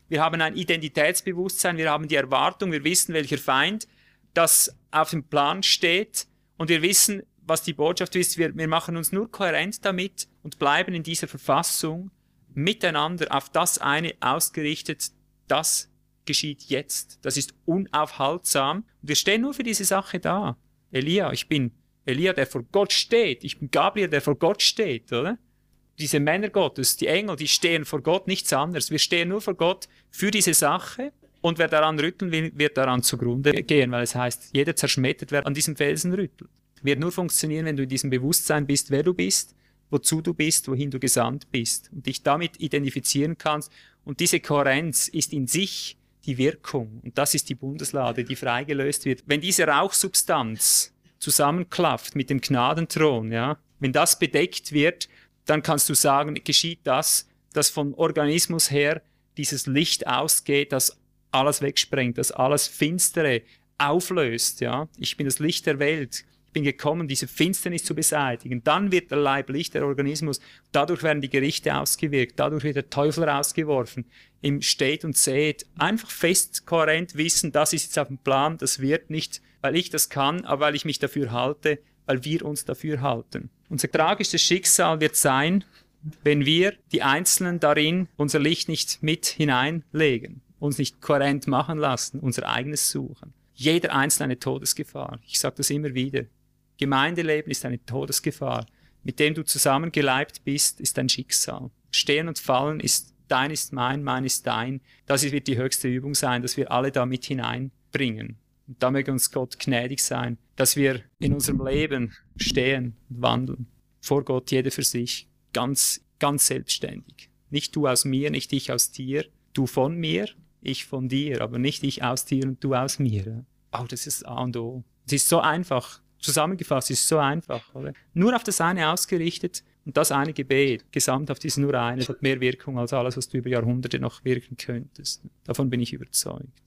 Wir haben ein Identitätsbewusstsein. Wir haben die Erwartung. Wir wissen, welcher Feind das auf dem Plan steht. Und wir wissen, was die Botschaft ist. Wir, wir machen uns nur kohärent damit und bleiben in dieser Verfassung miteinander auf das eine ausgerichtet, das geschieht jetzt. Das ist unaufhaltsam. Und wir stehen nur für diese Sache da. Elia, ich bin Elia, der vor Gott steht. Ich bin Gabriel, der vor Gott steht, oder? Diese Männer Gottes, die Engel, die stehen vor Gott nichts anderes. Wir stehen nur vor Gott für diese Sache. Und wer daran rütteln will, wird daran zugrunde gehen, weil es heißt, jeder zerschmettert, wer an diesem Felsen rüttelt. Wird nur funktionieren, wenn du in diesem Bewusstsein bist, wer du bist wozu du bist, wohin du gesandt bist und dich damit identifizieren kannst. Und diese Kohärenz ist in sich die Wirkung. Und das ist die Bundeslade, die freigelöst wird. Wenn diese Rauchsubstanz zusammenklafft mit dem Gnadenthron, ja, wenn das bedeckt wird, dann kannst du sagen, geschieht das, dass vom Organismus her dieses Licht ausgeht, das alles wegsprengt, das alles Finstere auflöst, ja. Ich bin das Licht der Welt bin gekommen, diese Finsternis zu beseitigen. Dann wird der Leib Licht, der Organismus. Dadurch werden die Gerichte ausgewirkt. Dadurch wird der Teufel rausgeworfen. Im Steht und Seht. Einfach fest, kohärent wissen, das ist jetzt auf dem Plan, das wird nicht, weil ich das kann, aber weil ich mich dafür halte, weil wir uns dafür halten. Unser tragisches Schicksal wird sein, wenn wir die Einzelnen darin unser Licht nicht mit hineinlegen, uns nicht kohärent machen lassen, unser eigenes suchen. Jeder Einzelne eine Todesgefahr. Ich sage das immer wieder. Gemeindeleben ist eine Todesgefahr. Mit dem du zusammengeleibt bist, ist dein Schicksal. Stehen und fallen ist dein ist mein, mein ist dein. Das wird die höchste Übung sein, dass wir alle da mit hineinbringen. Und da möge uns Gott gnädig sein, dass wir in unserem Leben stehen und wandeln. Vor Gott jeder für sich. Ganz, ganz selbstständig. Nicht du aus mir, nicht ich aus dir. Du von mir, ich von dir, aber nicht ich aus dir und du aus mir. Oh, das ist A und O. Es ist so einfach. Zusammengefasst ist so einfach, oder? Nur auf das eine ausgerichtet und das eine Gebet, gesamt auf dieses nur eine, hat mehr Wirkung als alles, was du über Jahrhunderte noch wirken könntest. Davon bin ich überzeugt.